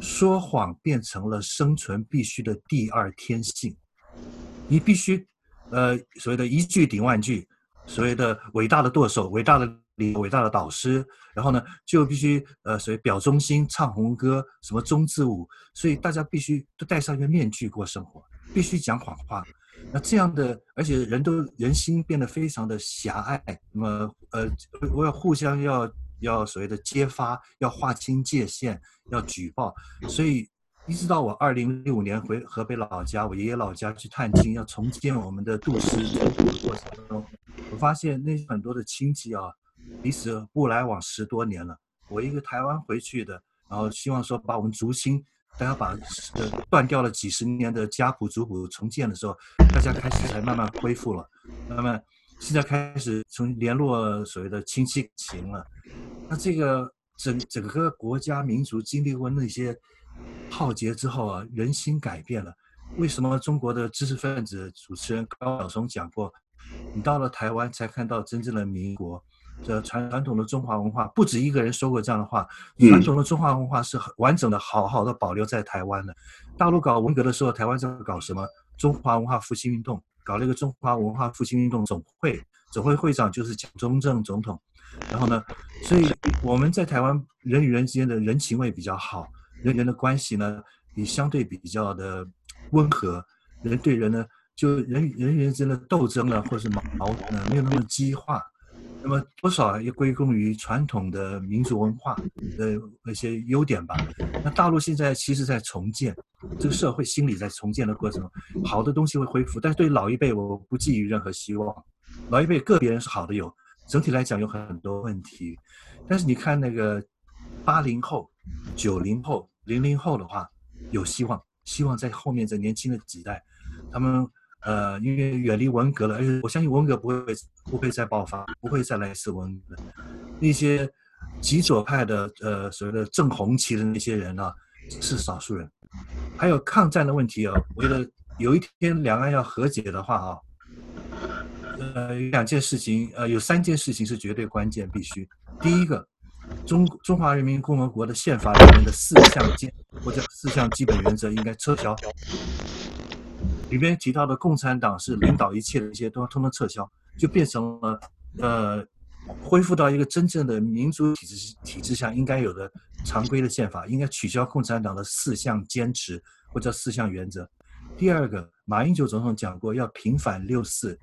说谎变成了生存必须的第二天性，你必须呃所谓的一句顶万句，所谓的伟大的舵手，伟大的。你伟大的导师，然后呢，就必须呃，所谓表忠心、唱红歌、什么忠字舞，所以大家必须都戴上一个面具过生活，必须讲谎话。那这样的，而且人都人心变得非常的狭隘。那么呃，我要互相要要所谓的揭发，要划清界限，要举报。所以一直到我二零零五年回河北老家，我爷爷老家去探亲，要重建我们的杜诗的过程中，我发现那很多的亲戚啊。彼此不来往十多年了，我一个台湾回去的，然后希望说把我们族亲，大家把呃断掉了几十年的家谱族谱重建的时候，大家开始才慢慢恢复了。那么现在开始从联络所谓的亲戚情了，那这个整整个国家民族经历过那些浩劫之后啊，人心改变了。为什么中国的知识分子主持人高晓松讲过，你到了台湾才看到真正的民国？这传传统的中华文化，不止一个人说过这样的话。传统的中华文化是很完整的，好好的保留在台湾的。大陆搞文革的时候，台湾在搞什么？中华文化复兴运动，搞了一个中华文化复兴运动总会，总会会长就是蒋中正总统。然后呢，所以我们在台湾人与人之间的人情味比较好，人与人的关系呢也相对比较的温和，人对人呢就人与人与人之间的斗争呢，或者是矛矛盾呢没有那么激化。那么多少也归功于传统的民族文化的那些优点吧。那大陆现在其实在重建，这个社会心理在重建的过程，好的东西会恢复。但是对老一辈，我不寄予任何希望。老一辈个别人是好的有，整体来讲有很多问题。但是你看那个八零后、九零后、零零后的话，有希望，希望在后面这年轻的几代，他们。呃，因为远离文革了，而且我相信文革不会不会再爆发，不会再来一次文革。那些极左派的呃所谓的正红旗的那些人啊，是少数人。还有抗战的问题啊，我觉得有一天两岸要和解的话啊，呃，有两件事情，呃，有三件事情是绝对关键，必须。第一个，中中华人民共和国的宪法里面的四项基或者四项基本原则应该撤销。里面提到的共产党是领导一切的一些都要通通撤销，就变成了呃，恢复到一个真正的民主体制体制下应该有的常规的宪法，应该取消共产党的四项坚持或者四项原则。第二个，马英九总统讲过要平反六四，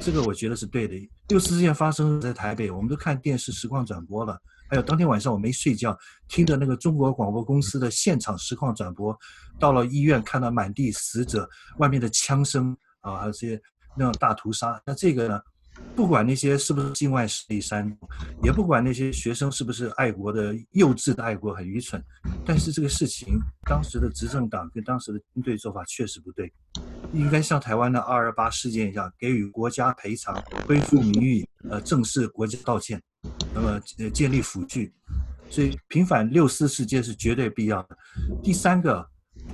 这个我觉得是对的。六四事件发生在台北，我们都看电视实况转播了。还有当天晚上我没睡觉，听着那个中国广播公司的现场实况转播，到了医院看到满地死者，外面的枪声啊，还有这些那种大屠杀。那这个呢，不管那些是不是境外势力煽动，也不管那些学生是不是爱国的幼稚的爱国很愚蠢，但是这个事情当时的执政党跟当时的军队做法确实不对，应该像台湾的二二八事件一样，给予国家赔偿，恢复名誉，呃，正式国家道歉。那么，呃，建立辅具，所以平反六四事件是绝对必要的。第三个，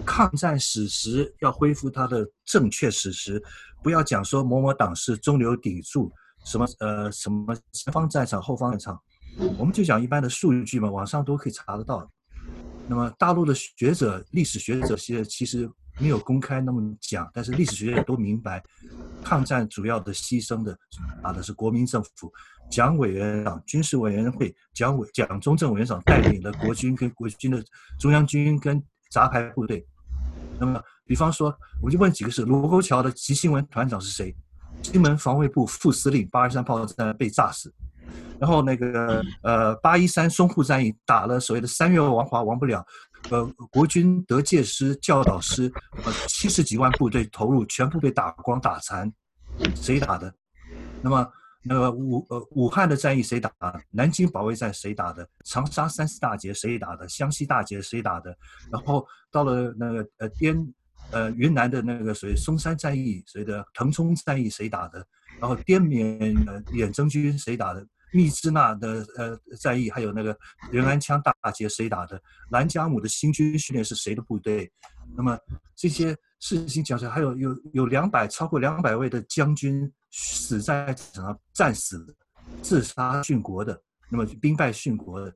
抗战史实要恢复它的正确史实，不要讲说某某党是中流砥柱，什么呃什么前方战场后方战场，我们就讲一般的数据嘛，网上都可以查得到。那么大陆的学者、历史学者其实其实没有公开那么讲，但是历史学者都明白，抗战主要的牺牲的啊的是国民政府。蒋委员长、军事委员会、蒋委、蒋中正委员长带领的国军跟国军的中央军跟杂牌部队。那么，比方说，我就问几个事：卢沟桥的急新闻团长是谁？金门防卫部副司令，八二三炮战被炸死。然后那个呃，八一三淞沪战役打了所谓的三月亡华亡不了，呃，国军德介师、教导师，呃，七十几万部队投入，全部被打光打残。谁打的？那么那个武呃武汉的战役谁打的？南京保卫战谁打的？长沙三四大捷谁打的？湘西大捷谁打的？然后到了那个呃滇呃云南的那个所谓松山战役，谁的腾冲战役谁打的？然后滇缅呃远征军谁打的？密支那的呃战役，还有那个仁安羌大捷谁打的？兰加姆的新军训练是谁的部队？那么这些事情讲出来，还有有有两百超过两百位的将军死在战场上战死、自杀殉国的，那么兵败殉国的。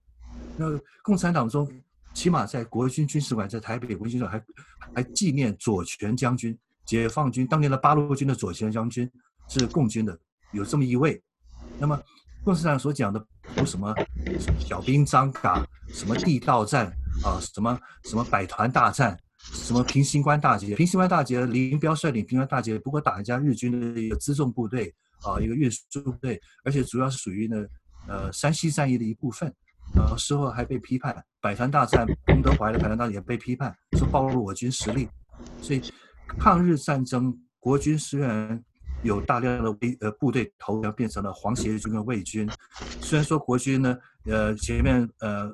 那共产党中，起码在国军军事馆，在台北国军上还还纪念左权将军，解放军当年的八路军的左权将军是共军的，有这么一位。那么。共产党所讲的有什么小兵张嘎，什么地道战啊，什么什么百团大战，什么平型关大捷。平型关大捷，林彪率领平型关大捷，不过打人家日军的一个辎重部队啊，一个运输部队，而且主要是属于呢呃山西战役的一部分。呃事后还被批判，百团大战，彭德怀的百团大战也被批判，说暴露我军实力。所以抗日战争，国军虽然。有大量的卫呃部队投降，变成了皇协军跟卫军。虽然说国军呢，呃前面呃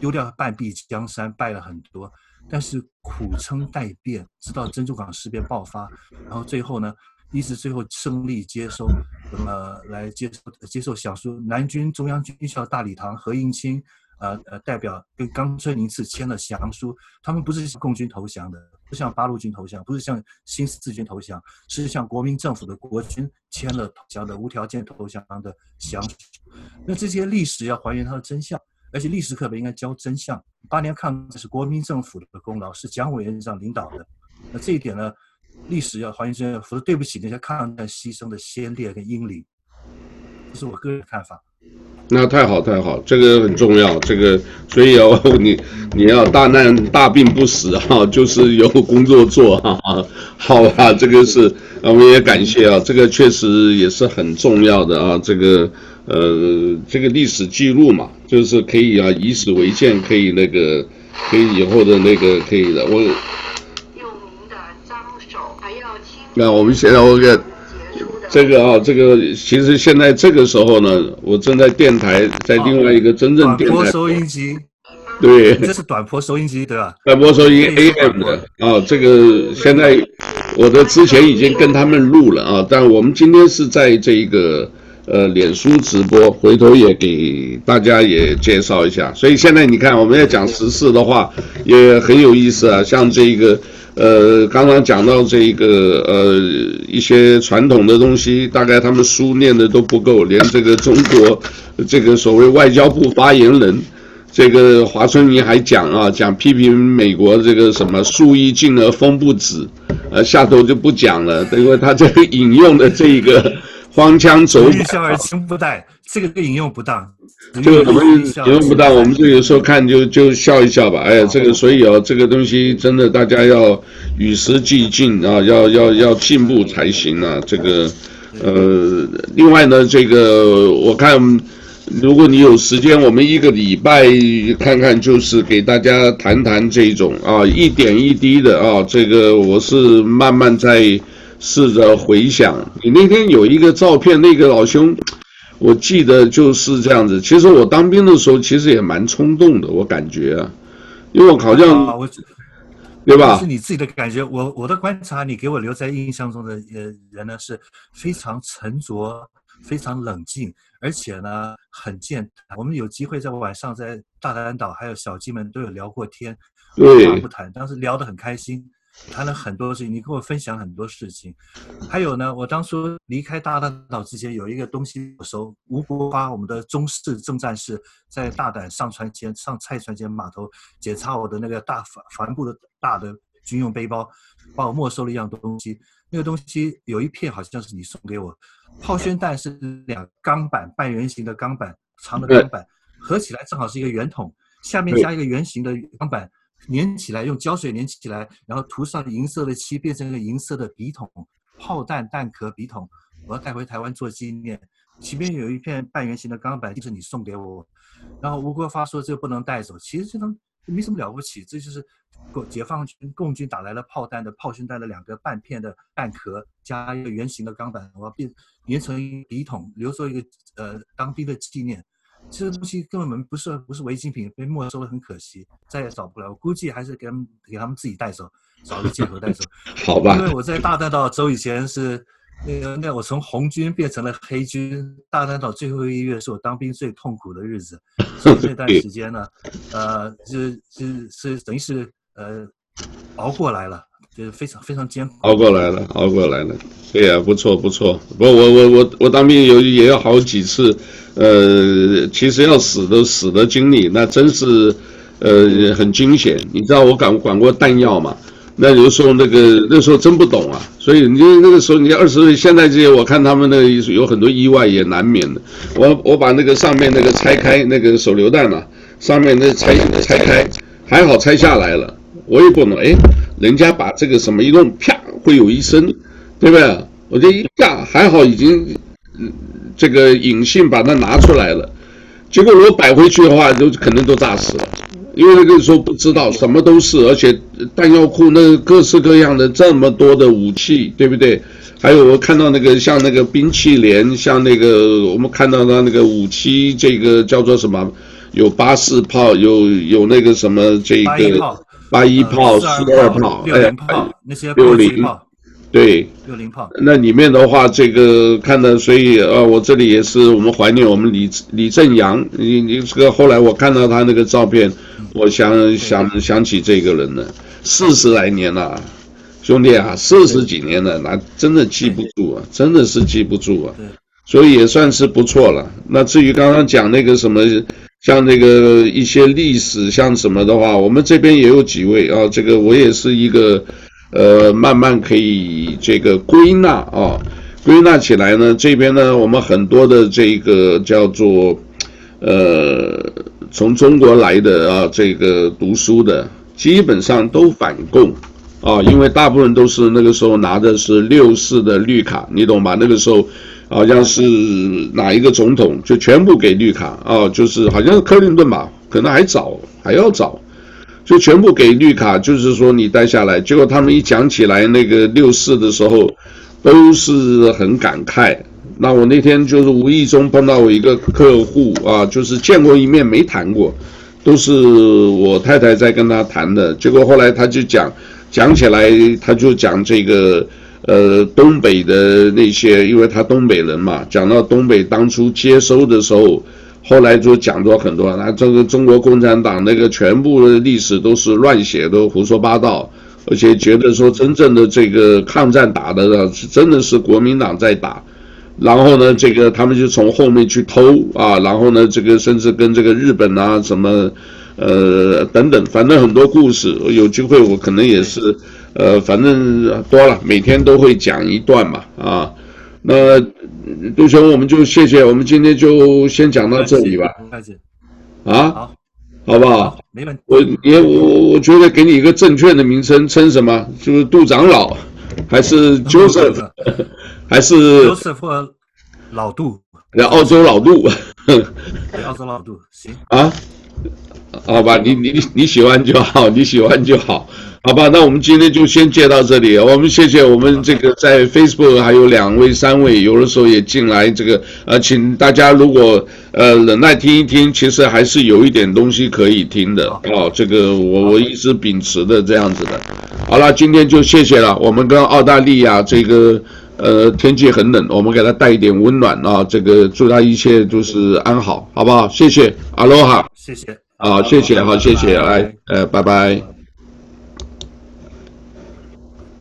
丢掉半壁江山，败了很多，但是苦撑待变，直到珍珠港事变爆发，然后最后呢，一直最后胜利接收，那么来接受接受降书。南军中央军校大礼堂，何应钦。呃呃，代表跟冈村宁次签了降书，他们不是共军投降的，不向八路军投降，不是向新四军投降，是向国民政府的国军签了投降的无条件投降的降书。那这些历史要还原它的真相，而且历史课本应该教真相。八年抗战是国民政府的功劳，是蒋委员长领导的。那这一点呢，历史要还原真相，否则对不起那些抗战牺牲的先烈跟英灵。这是我个人的看法。那太好太好，这个很重要。这个所以哦，你你要大难大病不死哈，就是有工作做哈。好吧，这个是我们也感谢啊，这个确实也是很重要的啊。这个呃，这个历史记录嘛，就是可以啊，以史为鉴，可以那个，可以以后的那个可以的。我。有名的张手还要亲。那我们现在我给。这个啊，这个其实现在这个时候呢，我正在电台，在另外一个真正电台。短波收音机。对。这是短波收音机，对吧？短波收音 AM 的啊，这个现在我的之前已经跟他们录了啊，但我们今天是在这一个呃脸书直播，回头也给大家也介绍一下。所以现在你看我们要讲时事的话，也很有意思啊，像这个。呃，刚刚讲到这个呃一些传统的东西，大概他们书念的都不够，连这个中国这个所谓外交部发言人这个华春莹还讲啊，讲批评美国这个什么树欲静而风不止，呃，下头就不讲了，因为他这个引用的这个。荒腔走板，笑而亲不待，这个引用不当。这个我们引用不当，我们就有时候看就就笑一笑吧。哎呀，这个所以哦，这个东西真的大家要与时俱进啊，要要要进步才行啊。这个呃，另外呢，这个我看如果你有时间，我们一个礼拜看看，就是给大家谈谈这种啊，一点一滴的啊，这个我是慢慢在。试着回想，你那天有一个照片，那个老兄，我记得就是这样子。其实我当兵的时候，其实也蛮冲动的，我感觉啊，因为我好像，啊、我对吧？是你自己的感觉。我我的观察，你给我留在印象中的呃人呢，是非常沉着、非常冷静，而且呢很健谈。我们有机会在晚上在大丹岛还有小鸡们都有聊过天，对，不谈，当时聊得很开心。谈了很多事情，你跟我分享很多事情。还有呢，我当初离开大丹岛之前，有一个东西我收。吴国发，我们的中式正战士，在大胆上船前上菜船前码头检查我的那个大帆帆布的大的军用背包，把我没收了一样东西。那个东西有一片好像是你送给我，炮宣弹是两钢板半圆形的钢板，长的钢板合起来正好是一个圆筒，下面加一个圆形的钢板。粘起来，用胶水粘起来，然后涂上银色的漆，变成一个银色的笔筒，炮弹弹壳笔筒，我要带回台湾做纪念。前面有一片半圆形的钢板，就是你送给我。然后吴国发说这不能带走，其实这种没什么了不起，这就是共解放军共军打来了炮弹的炮训弹的两个半片的弹壳，加一个圆形的钢板，我要变粘成笔筒，留作一个呃当兵的纪念。这东西根本不是不是违禁品，被没收了很可惜，再也找不来。我估计还是给他们给他们自己带走，找个借口带走。好吧。因为我在大嶝岛走以前是那个那我从红军变成了黑军，大嶝岛最后一个月是我当兵最痛苦的日子。所以这段 时间呢，呃，是是是等于是呃熬过来了。就是非常非常艰苦，熬过来了，熬过来了，对呀、啊，不错不错。不，我我我我当兵有也有好几次，呃，其实要死的死的经历，那真是呃很惊险。你知道我管管过弹药嘛？那有时候那个那时候真不懂啊，所以你那个时候你二十岁，现在这些我看他们那个有很多意外也难免的。我我把那个上面那个拆开那个手榴弹啊，上面那拆拆开，还好拆下来了，我也不能哎。人家把这个什么一弄，啪，会有一声，对不对？我这一下还好，已经，这个引信把它拿出来了。结果我摆回去的话，就可能都炸死了，因为那个时候不知道什么都是，而且弹药库那各式各样的这么多的武器，对不对？还有我看到那个像那个兵器连，像那个我们看到的那个武器，这个叫做什么？有八四炮，有有那个什么这个。八一炮、四二炮、六零炮，那些六零炮，对，六零炮。那里面的话，这个看到，所以呃，我这里也是我们怀念我们李李正阳。你你这个后来我看到他那个照片，我想想想起这个人了，四十来年了，兄弟啊，四十几年了，那真的记不住啊，真的是记不住啊。所以也算是不错了。那至于刚刚讲那个什么。像那个一些历史，像什么的话，我们这边也有几位啊。这个我也是一个，呃，慢慢可以这个归纳啊，归纳起来呢，这边呢，我们很多的这个叫做，呃，从中国来的啊，这个读书的，基本上都反共啊，因为大部分都是那个时候拿的是六四的绿卡，你懂吧？那个时候。好像是哪一个总统就全部给绿卡啊？就是好像是克林顿吧，可能还早，还要早，就全部给绿卡，就是说你待下来。结果他们一讲起来那个六四的时候，都是很感慨。那我那天就是无意中碰到我一个客户啊，就是见过一面没谈过，都是我太太在跟他谈的。结果后来他就讲讲起来，他就讲这个。呃，东北的那些，因为他东北人嘛，讲到东北当初接收的时候，后来就讲咗很多。那这个中国共产党那个全部的历史都是乱写，都胡说八道，而且觉得说真正的这个抗战打的呢，是真的是国民党在打。然后呢，这个他们就从后面去偷啊，然后呢，这个甚至跟这个日本啊什么，呃等等，反正很多故事。有机会我可能也是。呃，反正多了，每天都会讲一段嘛，啊，那杜兄，我们就谢谢，我们今天就先讲到这里吧，啊，好，好不好？好，没问题。我也我我觉得给你一个证券的名称，称什么？就是杜长老，还是 Joseph，还是 Joseph 或老杜？澳洲老杜，澳洲老杜，行啊，好吧，你你你喜欢就好，你喜欢就好。好吧，那我们今天就先接到这里。我们谢谢我们这个在 Facebook 还有两位、三位，有的时候也进来这个呃，请大家如果呃忍耐听一听，其实还是有一点东西可以听的哦。这个我我一直秉持的这样子的。好了，今天就谢谢了。我们跟澳大利亚这个呃天气很冷，我们给他带一点温暖啊。这个祝他一切都是安好，好不好？谢谢，阿罗哈，谢谢，啊，谢谢，好，谢谢，来，呃，拜拜。